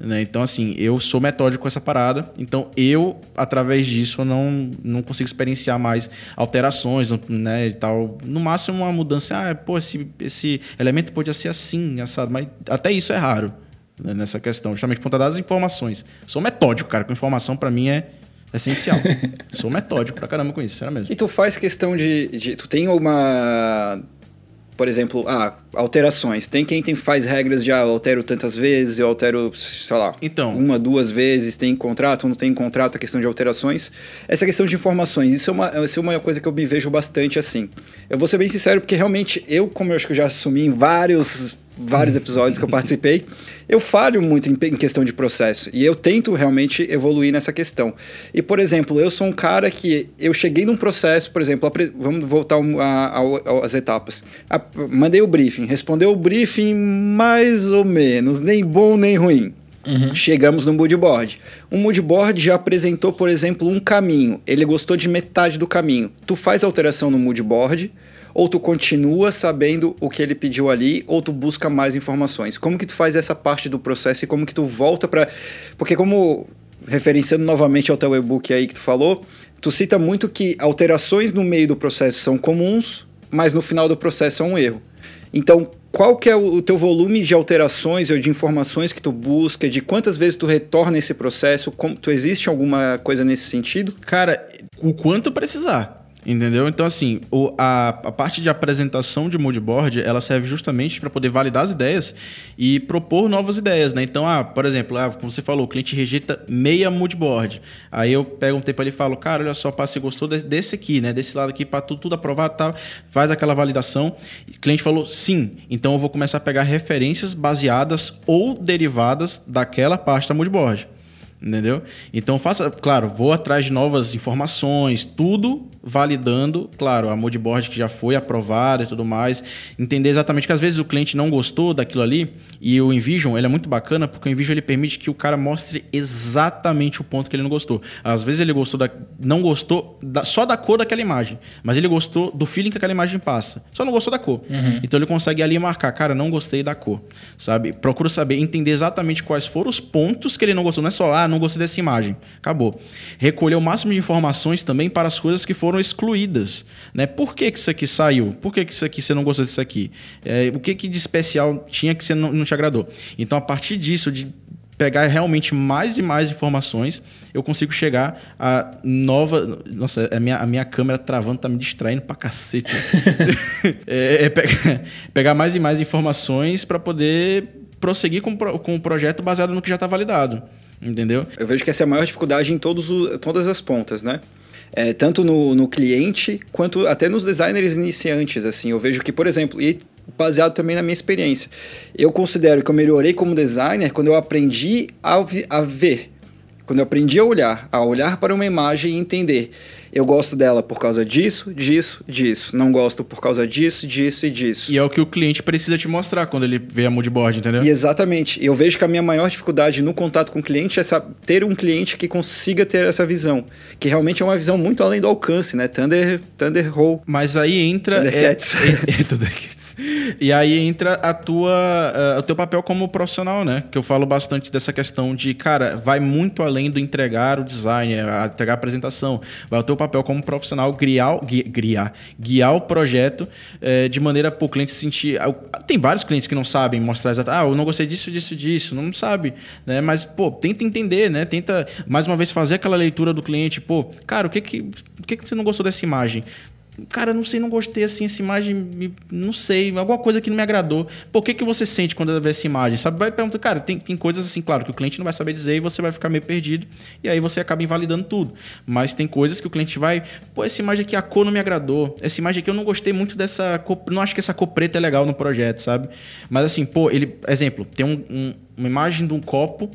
B: Né? Então, assim, eu sou metódico com essa parada. Então, eu, através disso, não, não consigo experienciar mais alterações, né? E tal. No máximo, uma mudança. Ah, pô, esse, esse elemento podia ser assim, assado. Mas até isso é raro né? nessa questão. Justamente por conta das informações. Sou metódico, cara. Com informação, para mim, é essencial. sou metódico pra caramba com isso, sério mesmo.
C: E tu faz questão de, de. Tu tem uma por exemplo, ah, alterações. Tem quem tem, faz regras de ah, eu altero tantas vezes, eu altero, sei lá,
B: então.
C: uma, duas vezes, tem contrato, não tem contrato, a questão de alterações. Essa questão de informações, isso é, uma, isso é uma coisa que eu me vejo bastante assim. Eu vou ser bem sincero, porque realmente eu, como eu acho que eu já assumi em vários vários episódios que eu participei, eu falho muito em, em, questão de processo e eu tento realmente evoluir nessa questão. E, por exemplo, eu sou um cara que eu cheguei num processo, por exemplo, vamos voltar às etapas. A, mandei o briefing, respondeu o briefing mais ou menos, nem bom nem ruim. Uhum. Chegamos no moodboard. O moodboard já apresentou, por exemplo, um caminho. Ele gostou de metade do caminho. Tu faz alteração no moodboard, ou tu continua sabendo o que ele pediu ali, ou tu busca mais informações? Como que tu faz essa parte do processo e como que tu volta para... Porque como, referenciando novamente ao teu e-book aí que tu falou, tu cita muito que alterações no meio do processo são comuns, mas no final do processo é um erro. Então, qual que é o teu volume de alterações ou de informações que tu busca, de quantas vezes tu retorna esse processo, tu existe alguma coisa nesse sentido?
B: Cara, o quanto precisar. Entendeu? Então, assim, o, a, a parte de apresentação de moodboard, ela serve justamente para poder validar as ideias e propor novas ideias, né? Então, ah, por exemplo, ah, como você falou, o cliente rejeita meia moodboard. Aí eu pego um tempo ali e falo, cara, olha só, pá, você gostou desse aqui, né? Desse lado aqui, para tudo, tudo aprovado, tá? faz aquela validação. O cliente falou, sim. Então, eu vou começar a pegar referências baseadas ou derivadas daquela parte da moodboard. Entendeu? Então faça, claro, vou atrás de novas informações, tudo validando, claro, a moodboard que já foi aprovada e tudo mais, entender exatamente que às vezes o cliente não gostou daquilo ali e o InVision, ele é muito bacana porque o InVision ele permite que o cara mostre exatamente o ponto que ele não gostou. Às vezes ele gostou da, não gostou da, só da cor daquela imagem, mas ele gostou do feeling que aquela imagem passa. Só não gostou da cor. Uhum. Então ele consegue ali marcar, cara, não gostei da cor, sabe? Procura saber, entender exatamente quais foram os pontos que ele não gostou, não é só, ah, não gostei dessa imagem. Acabou. Recolher o máximo de informações também para as coisas que foram foram excluídas. Né? Por que, que isso aqui saiu? Por que, que isso aqui você não gostou disso aqui? É, o que, que de especial tinha que você não, não te agradou? Então, a partir disso, de pegar realmente mais e mais informações, eu consigo chegar a nova. Nossa, a minha, a minha câmera travando tá me distraindo pra cacete. é, é pegar, pegar mais e mais informações para poder prosseguir com, com o projeto baseado no que já está validado. Entendeu?
C: Eu vejo que essa é a maior dificuldade em todos o, todas as pontas, né? É, tanto no, no cliente quanto até nos designers iniciantes. Assim, eu vejo que, por exemplo, e baseado também na minha experiência, eu considero que eu melhorei como designer quando eu aprendi a, a ver, quando eu aprendi a olhar, a olhar para uma imagem e entender eu gosto dela por causa disso, disso, disso. Não gosto por causa disso, disso e disso.
B: E é o que o cliente precisa te mostrar quando ele vê a moodboard, entendeu?
C: E exatamente. Eu vejo que a minha maior dificuldade no contato com o cliente é ter um cliente que consiga ter essa visão. Que realmente é uma visão muito além do alcance, né? Thunder, Thunder Roll.
B: Mas aí entra...
C: Thundercats.
B: É, é, é, e aí entra a tua, uh, o teu papel como profissional, né? Que eu falo bastante dessa questão de, cara, vai muito além do entregar o design, a entregar a apresentação. Vai o teu papel como profissional guiar, guiar, guiar o projeto uh, de maneira para o cliente se sentir. Uh, tem vários clientes que não sabem mostrar exatamente, ah, eu não gostei disso, disso, disso, não sabe, né? Mas, pô, tenta entender, né? Tenta, mais uma vez, fazer aquela leitura do cliente, pô, cara, o que que, o que, que você não gostou dessa imagem? Cara, não sei, não gostei assim, essa imagem, não sei, alguma coisa que não me agradou. Por que, que você sente quando vê essa imagem? Sabe? Vai perguntar, cara, tem, tem coisas assim, claro, que o cliente não vai saber dizer e você vai ficar meio perdido. E aí você acaba invalidando tudo. Mas tem coisas que o cliente vai, pô, essa imagem aqui, a cor não me agradou. Essa imagem aqui eu não gostei muito dessa cor, não acho que essa cor preta é legal no projeto, sabe? Mas assim, pô, ele, exemplo, tem um, um, uma imagem de um copo,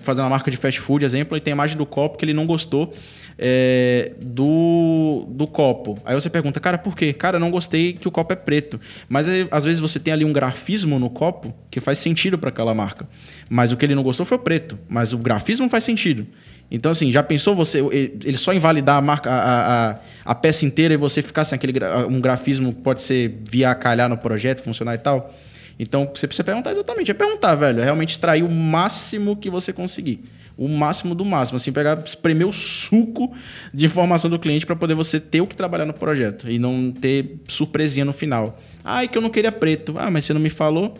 B: fazer uma marca de fast food, exemplo, e tem a imagem do copo que ele não gostou é, do, do copo. Aí você pergunta, cara, por quê? Cara, não gostei que o copo é preto. Mas aí, às vezes você tem ali um grafismo no copo que faz sentido para aquela marca. Mas o que ele não gostou foi o preto. Mas o grafismo faz sentido. Então, assim, já pensou você ele só invalidar a marca, a, a, a peça inteira e você ficar sem aquele um grafismo que pode ser via calhar no projeto, funcionar e tal? Então, você precisa perguntar exatamente. É perguntar, velho. É realmente extrair o máximo que você conseguir o máximo do máximo, assim, pegar, espremer o suco de informação do cliente para poder você ter o que trabalhar no projeto e não ter surpresinha no final. Ai, que eu não queria preto. Ah, mas você não me falou?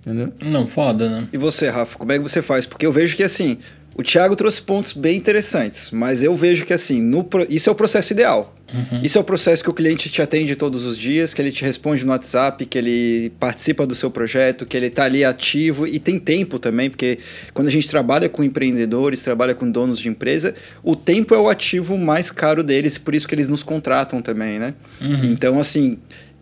B: Entendeu?
A: Não, foda, né?
C: E você, Rafa, como é que você faz? Porque eu vejo que assim, o Thiago trouxe pontos bem interessantes, mas eu vejo que assim, no, isso é o processo ideal. Uhum. Isso é o processo que o cliente te atende todos os dias, que ele te responde no WhatsApp, que ele participa do seu projeto, que ele está ali ativo e tem tempo também, porque quando a gente trabalha com empreendedores, trabalha com donos de empresa, o tempo é o ativo mais caro deles, por isso que eles nos contratam também, né? Uhum. Então, assim,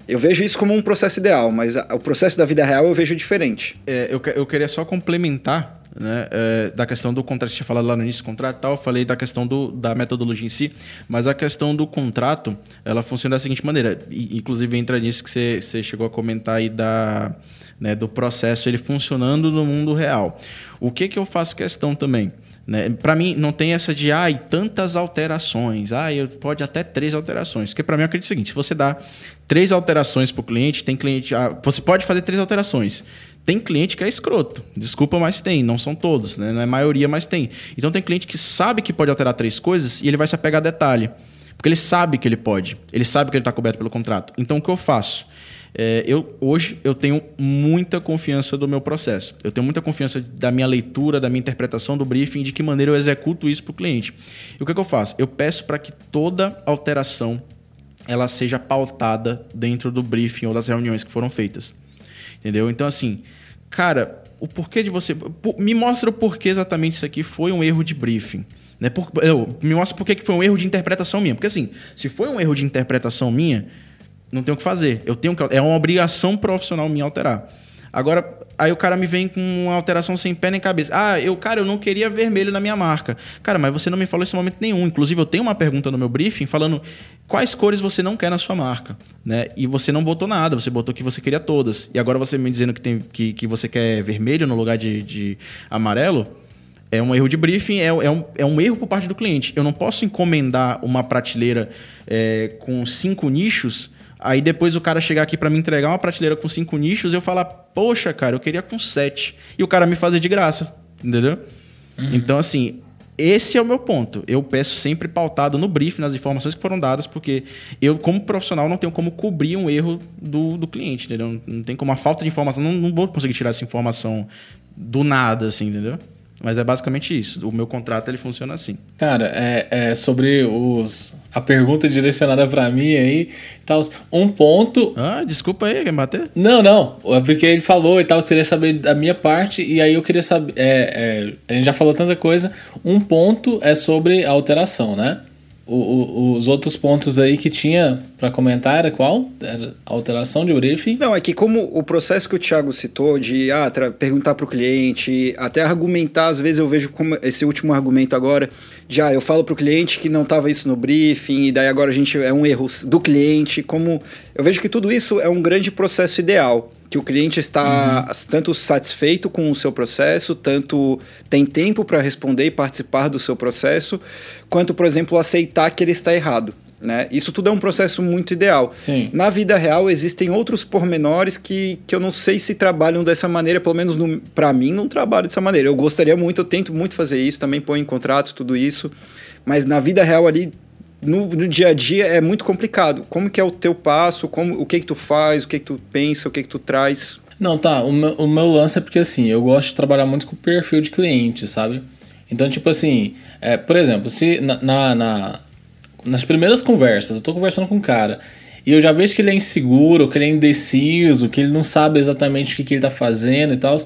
C: eu vejo isso como um processo ideal, mas o processo da vida real eu vejo diferente.
B: É, eu, eu queria só complementar né, é, da questão do contrato, você tinha falado lá no início do contrato tal, falei da questão do, da metodologia em si, mas a questão do contrato, ela funciona da seguinte maneira, inclusive entra nisso que você, você chegou a comentar aí da, né, do processo, ele funcionando no mundo real. O que, que eu faço questão também? Né? Para mim, não tem essa de ah, tantas alterações. Ah, pode até três alterações. Porque para mim, eu acredito o seguinte: se você dá três alterações para o cliente, tem cliente. Ah, você pode fazer três alterações. Tem cliente que é escroto. Desculpa, mas tem. Não são todos, né? Não é maioria, mas tem. Então tem cliente que sabe que pode alterar três coisas e ele vai se apegar a detalhe. Porque ele sabe que ele pode. Ele sabe que ele está coberto pelo contrato. Então o que eu faço? É, eu, hoje eu tenho muita confiança do meu processo. Eu tenho muita confiança da minha leitura, da minha interpretação do briefing, de que maneira eu executo isso para o cliente. E o que, é que eu faço? Eu peço para que toda alteração ela seja pautada dentro do briefing ou das reuniões que foram feitas. Entendeu? Então, assim, cara, o porquê de você. Me mostra o porquê exatamente isso aqui foi um erro de briefing. Né? Por, eu, me mostra porquê que foi um erro de interpretação minha. Porque, assim, se foi um erro de interpretação minha, não tenho o que fazer. Eu tenho que, é uma obrigação profissional minha alterar. Agora, aí o cara me vem com uma alteração sem pé nem cabeça. Ah, eu, cara, eu não queria vermelho na minha marca. Cara, mas você não me falou isso em momento nenhum. Inclusive, eu tenho uma pergunta no meu briefing falando quais cores você não quer na sua marca, né? E você não botou nada, você botou que você queria todas. E agora você me dizendo que, tem, que, que você quer vermelho no lugar de, de amarelo, é um erro de briefing, é, é, um, é um erro por parte do cliente. Eu não posso encomendar uma prateleira é, com cinco nichos Aí depois o cara chegar aqui para me entregar uma prateleira com cinco nichos, eu falar, poxa, cara, eu queria com sete. E o cara me fazer de graça, entendeu? Uhum. Então, assim, esse é o meu ponto. Eu peço sempre pautado no briefing, nas informações que foram dadas, porque eu, como profissional, não tenho como cobrir um erro do, do cliente, entendeu? Não tem como a falta de informação, não, não vou conseguir tirar essa informação do nada, assim, entendeu? Mas é basicamente isso. O meu contrato ele funciona assim.
A: Cara, é, é sobre os a pergunta direcionada para mim aí, tal, um ponto.
B: Ah, desculpa aí, quer bater?
A: Não, não, é porque ele falou e tal, queria saber da minha parte e aí eu queria saber, é, é, a gente já falou tanta coisa. Um ponto é sobre a alteração, né? O, os outros pontos aí que tinha para comentar era qual? Era alteração de briefing?
C: Não, é que como o processo que o Thiago citou de ah, perguntar para o cliente, até argumentar, às vezes eu vejo como esse último argumento agora, já ah, eu falo para o cliente que não estava isso no briefing, e daí agora a gente é um erro do cliente, como eu vejo que tudo isso é um grande processo ideal que o cliente está uhum. tanto satisfeito com o seu processo, tanto tem tempo para responder e participar do seu processo, quanto, por exemplo, aceitar que ele está errado. Né? Isso tudo é um processo muito ideal.
A: Sim.
C: Na vida real, existem outros pormenores que, que eu não sei se trabalham dessa maneira, pelo menos para mim, não trabalho dessa maneira. Eu gostaria muito, eu tento muito fazer isso, também põe em contrato tudo isso, mas na vida real ali no, no, dia a dia é muito complicado. Como que é o teu passo, como, o que que tu faz, o que que tu pensa, o que que tu traz?
A: Não, tá. O meu, o meu lance é porque, assim, eu gosto de trabalhar muito com o perfil de cliente, sabe? Então, tipo assim, é, por exemplo, se na, na, na, nas primeiras conversas, eu tô conversando com um cara e eu já vejo que ele é inseguro, que ele é indeciso, que ele não sabe exatamente o que, que ele tá fazendo e tal.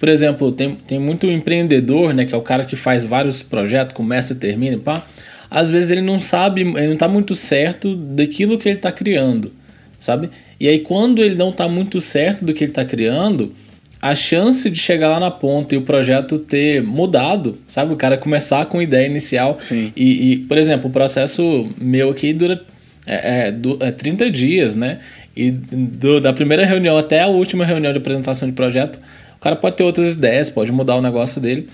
A: Por exemplo, tem, tem muito empreendedor, né, que é o cara que faz vários projetos, começa e termina, pá às vezes ele não sabe, ele não está muito certo daquilo que ele está criando, sabe? E aí quando ele não está muito certo do que ele está criando, a chance de chegar lá na ponta e o projeto ter mudado, sabe? O cara começar com ideia inicial.
C: Sim.
A: E, e por exemplo, o processo meu aqui dura é, é, é 30 dias, né? E do, da primeira reunião até a última reunião de apresentação de projeto, o cara pode ter outras ideias, pode mudar o negócio dele.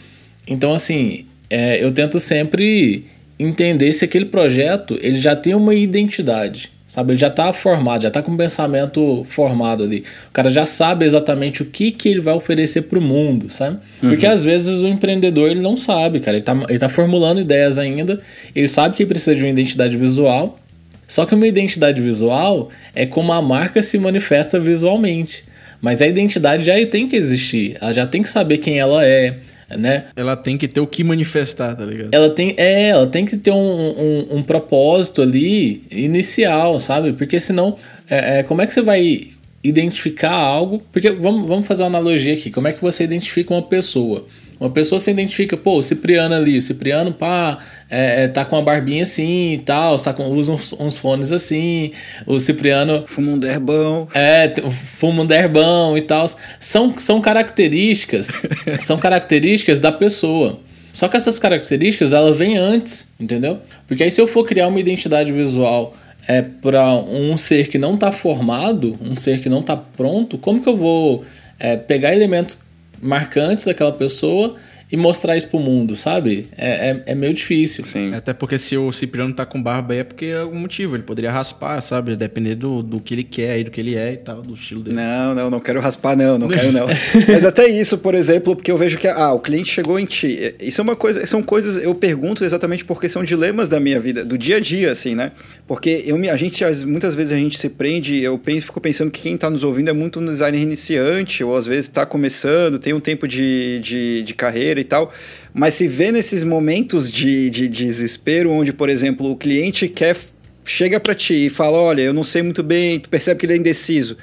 A: Então, assim, é, eu tento sempre entender se aquele projeto ele já tem uma identidade, sabe? Ele já está formado, já está com um pensamento formado ali. O cara já sabe exatamente o que, que ele vai oferecer para o mundo, sabe? Uhum. Porque às vezes o empreendedor ele não sabe, cara. Ele está ele tá formulando ideias ainda, ele sabe que precisa de uma identidade visual, só que uma identidade visual é como a marca se manifesta visualmente. Mas a identidade já tem que existir, ela já tem que saber quem ela é, né?
B: Ela tem que ter o que manifestar, tá ligado?
A: Ela tem, é, ela tem que ter um, um, um propósito ali inicial, sabe? Porque senão, é, é, como é que você vai identificar algo? Porque vamos, vamos fazer uma analogia aqui. Como é que você identifica uma pessoa? Uma pessoa se identifica, pô, o Cipriano ali, o Cipriano, pá, é, é, tá com uma barbinha assim e tal, tá com, usa uns, uns, fones assim, o Cipriano...
C: Fuma um derbão.
A: É, fuma um derbão e tal. São, são características, são características da pessoa. Só que essas características, elas vêm antes, entendeu? Porque aí se eu for criar uma identidade visual é, para um ser que não está formado, um ser que não está pronto, como que eu vou é, pegar elementos marcantes daquela pessoa e mostrar isso pro mundo, sabe? É, é, é, meio difícil.
B: Sim. Até porque se o Cipriano tá com barba aí é porque é algum motivo. Ele poderia raspar, sabe? Depender do, do que ele quer aí, do que ele é e tal, do estilo dele.
C: Não, não, não quero raspar, não, não quero, não. Mas até isso, por exemplo, porque eu vejo que ah, o cliente chegou em ti. Isso é uma coisa, são coisas, eu pergunto exatamente porque são dilemas da minha vida, do dia a dia, assim, né? Porque eu, a gente, muitas vezes a gente se prende, eu penso, fico pensando que quem está nos ouvindo é muito um designer iniciante, ou às vezes está começando, tem um tempo de, de, de carreira e tal, mas se vê nesses momentos de, de, de desespero, onde, por exemplo, o cliente quer chega para ti e fala, olha, eu não sei muito bem, tu percebe que ele é indeciso,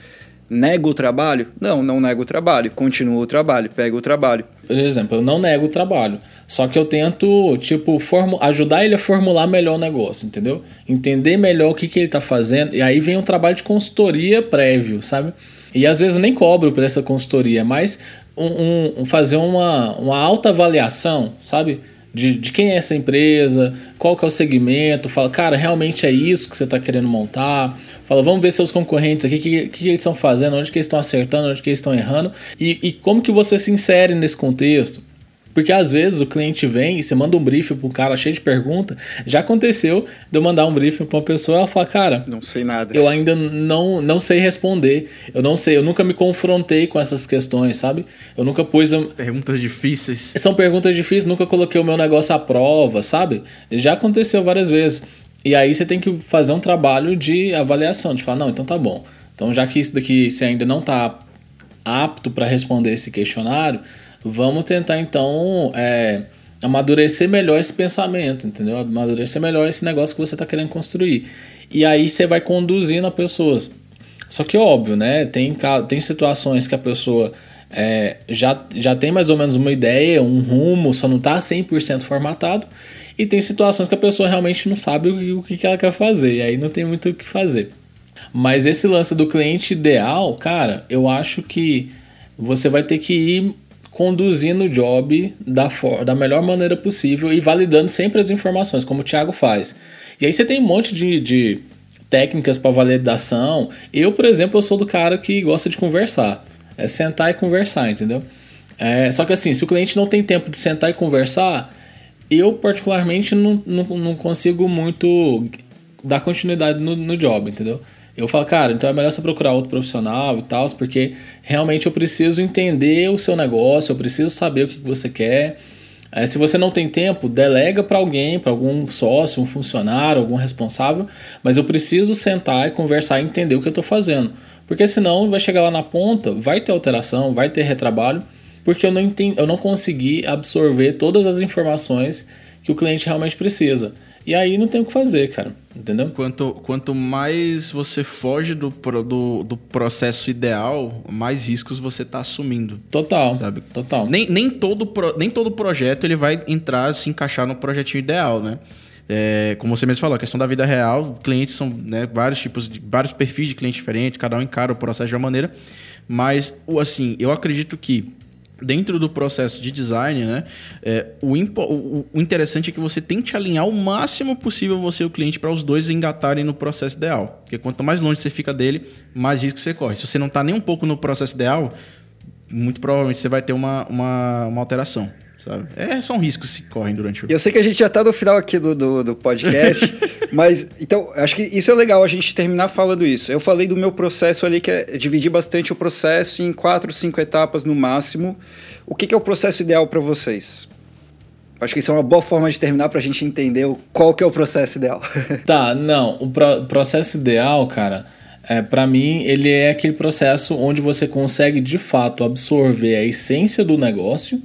C: nega o trabalho? Não, não nego o trabalho, continua o trabalho, pega o trabalho.
A: Por exemplo, eu não nego o trabalho. Só que eu tento, tipo, ajudar ele a formular melhor o negócio, entendeu? Entender melhor o que, que ele tá fazendo. E aí vem um trabalho de consultoria prévio, sabe? E às vezes eu nem cobro por essa consultoria, mas um, um, fazer uma, uma alta avaliação, sabe? De, de quem é essa empresa, qual que é o segmento, fala, cara, realmente é isso que você está querendo montar. Fala, vamos ver seus concorrentes aqui, o que, que, eles estão fazendo, onde que eles estão acertando, onde que eles estão errando, e, e como que você se insere nesse contexto. Porque às vezes o cliente vem e você manda um briefing para um cara cheio de pergunta. Já aconteceu de eu mandar um briefing para uma pessoa e ela fala, cara,
C: não sei nada.
A: Eu ainda não, não sei responder. Eu não sei, eu nunca me confrontei com essas questões, sabe? Eu nunca pus.
B: Perguntas difíceis.
A: São perguntas difíceis, nunca coloquei o meu negócio à prova, sabe? Já aconteceu várias vezes. E aí você tem que fazer um trabalho de avaliação, de falar, não, então tá bom. Então, já que isso daqui você ainda não está apto para responder esse questionário, vamos tentar então é, amadurecer melhor esse pensamento, entendeu? Amadurecer melhor esse negócio que você está querendo construir. E aí você vai conduzindo a pessoas. Só que óbvio, né? Tem, tem situações que a pessoa é, já, já tem mais ou menos uma ideia, um rumo, só não está 100% formatado. E tem situações que a pessoa realmente não sabe o que, o que ela quer fazer, e aí não tem muito o que fazer. Mas esse lance do cliente ideal, cara, eu acho que você vai ter que ir conduzindo o job da, da melhor maneira possível e validando sempre as informações, como o Thiago faz. E aí você tem um monte de, de técnicas para validação. Eu, por exemplo, eu sou do cara que gosta de conversar. É sentar e conversar, entendeu? É, só que assim, se o cliente não tem tempo de sentar e conversar, eu particularmente não, não, não consigo muito dar continuidade no, no job, entendeu? Eu falo, cara, então é melhor você procurar outro profissional e tal, porque realmente eu preciso entender o seu negócio, eu preciso saber o que você quer. É, se você não tem tempo, delega para alguém, para algum sócio, um funcionário, algum responsável, mas eu preciso sentar e conversar e entender o que eu estou fazendo. Porque senão vai chegar lá na ponta, vai ter alteração, vai ter retrabalho, porque eu não, entendi, eu não consegui absorver todas as informações que o cliente realmente precisa. E aí não tem o que fazer, cara. Entendeu?
B: Quanto, quanto mais você foge do, do, do processo ideal, mais riscos você está assumindo.
A: Total. Sabe? Total.
B: Nem, nem, todo, nem todo projeto ele vai entrar, se encaixar no projetinho ideal, né? É, como você mesmo falou, a questão da vida real, clientes são né, vários tipos de vários perfis de cliente diferentes, cada um encara o processo de uma maneira. Mas, assim, eu acredito que dentro do processo de design, né, é, o, o, o, interessante é que você tente alinhar o máximo possível você e o cliente para os dois engatarem no processo ideal. Porque quanto mais longe você fica dele, mais risco você corre. Se você não está nem um pouco no processo ideal, muito provavelmente você vai ter uma, uma, uma alteração sabe? É, são riscos que se correm durante o...
C: Eu sei que a gente já está no final aqui do, do, do podcast, mas, então, acho que isso é legal a gente terminar falando isso. Eu falei do meu processo ali, que é dividir bastante o processo em quatro, cinco etapas no máximo. O que, que é o processo ideal para vocês? Acho que isso é uma boa forma de terminar para a gente entender qual que é o processo ideal.
A: tá, não, o pro processo ideal, cara... É, para mim, ele é aquele processo onde você consegue de fato absorver a essência do negócio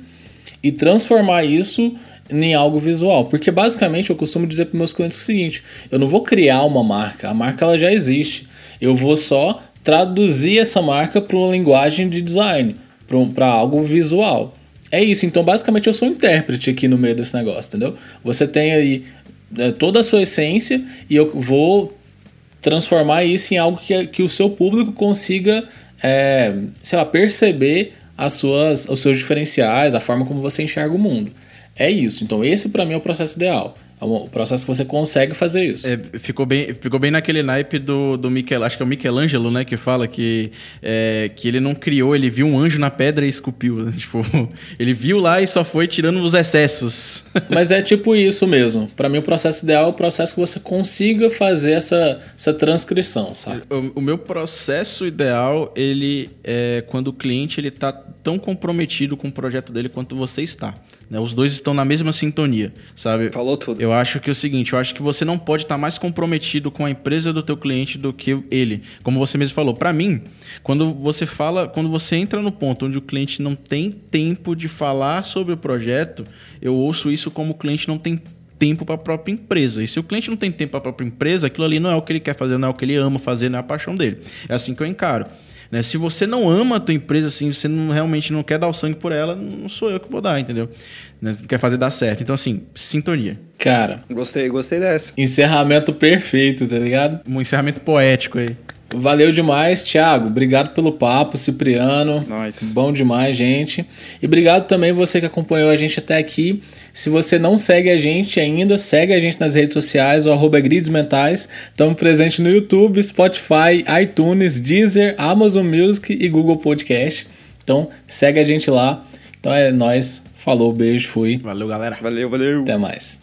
A: e transformar isso em algo visual. Porque basicamente eu costumo dizer para meus clientes o seguinte: eu não vou criar uma marca, a marca ela já existe. Eu vou só traduzir essa marca para uma linguagem de design, para algo visual. É isso, então basicamente eu sou um intérprete aqui no meio desse negócio, entendeu? Você tem aí é, toda a sua essência e eu vou transformar isso em algo que, que o seu público consiga, é, sei lá, perceber as suas, os seus diferenciais, a forma como você enxerga o mundo. É isso. Então, esse para mim é o processo ideal. É o processo que você consegue fazer isso.
B: É, ficou, bem, ficou bem naquele naipe do, do Michel, acho que é o Michelangelo, né, que fala que, é, que ele não criou, ele viu um anjo na pedra e esculpiu. Né? Tipo, ele viu lá e só foi tirando os excessos.
A: Mas é tipo isso mesmo. Para mim, o processo ideal é o processo que você consiga fazer essa, essa transcrição, sabe?
B: O, o meu processo ideal, ele é quando o cliente ele tá tão comprometido com o projeto dele quanto você está. Né? Os dois estão na mesma sintonia, sabe?
C: Falou tudo.
B: Eu acho que é o seguinte, eu acho que você não pode estar mais comprometido com a empresa do teu cliente do que ele. Como você mesmo falou, para mim, quando você fala, quando você entra no ponto onde o cliente não tem tempo de falar sobre o projeto, eu ouço isso como o cliente não tem tempo para a própria empresa. E se o cliente não tem tempo para a própria empresa, aquilo ali não é o que ele quer fazer, não é o que ele ama fazer, não é a paixão dele. É assim que eu encaro. Né? Se você não ama a tua empresa, assim, você não, realmente não quer dar o sangue por ela, não sou eu que vou dar, entendeu? Né? Quer fazer dar certo. Então, assim, sintonia.
A: Cara.
C: Gostei, gostei dessa.
A: Encerramento perfeito, tá ligado?
B: Um encerramento poético aí.
A: Valeu demais, Thiago. Obrigado pelo papo, Cipriano.
C: Nice.
A: Bom demais, gente. E obrigado também você que acompanhou a gente até aqui. Se você não segue a gente ainda, segue a gente nas redes sociais, o arroba Grids Mentais. Estamos presentes no YouTube, Spotify, iTunes, Deezer, Amazon Music e Google Podcast. Então segue a gente lá. Então é nós. Falou, beijo, fui.
B: Valeu, galera.
C: Valeu, valeu.
A: Até mais.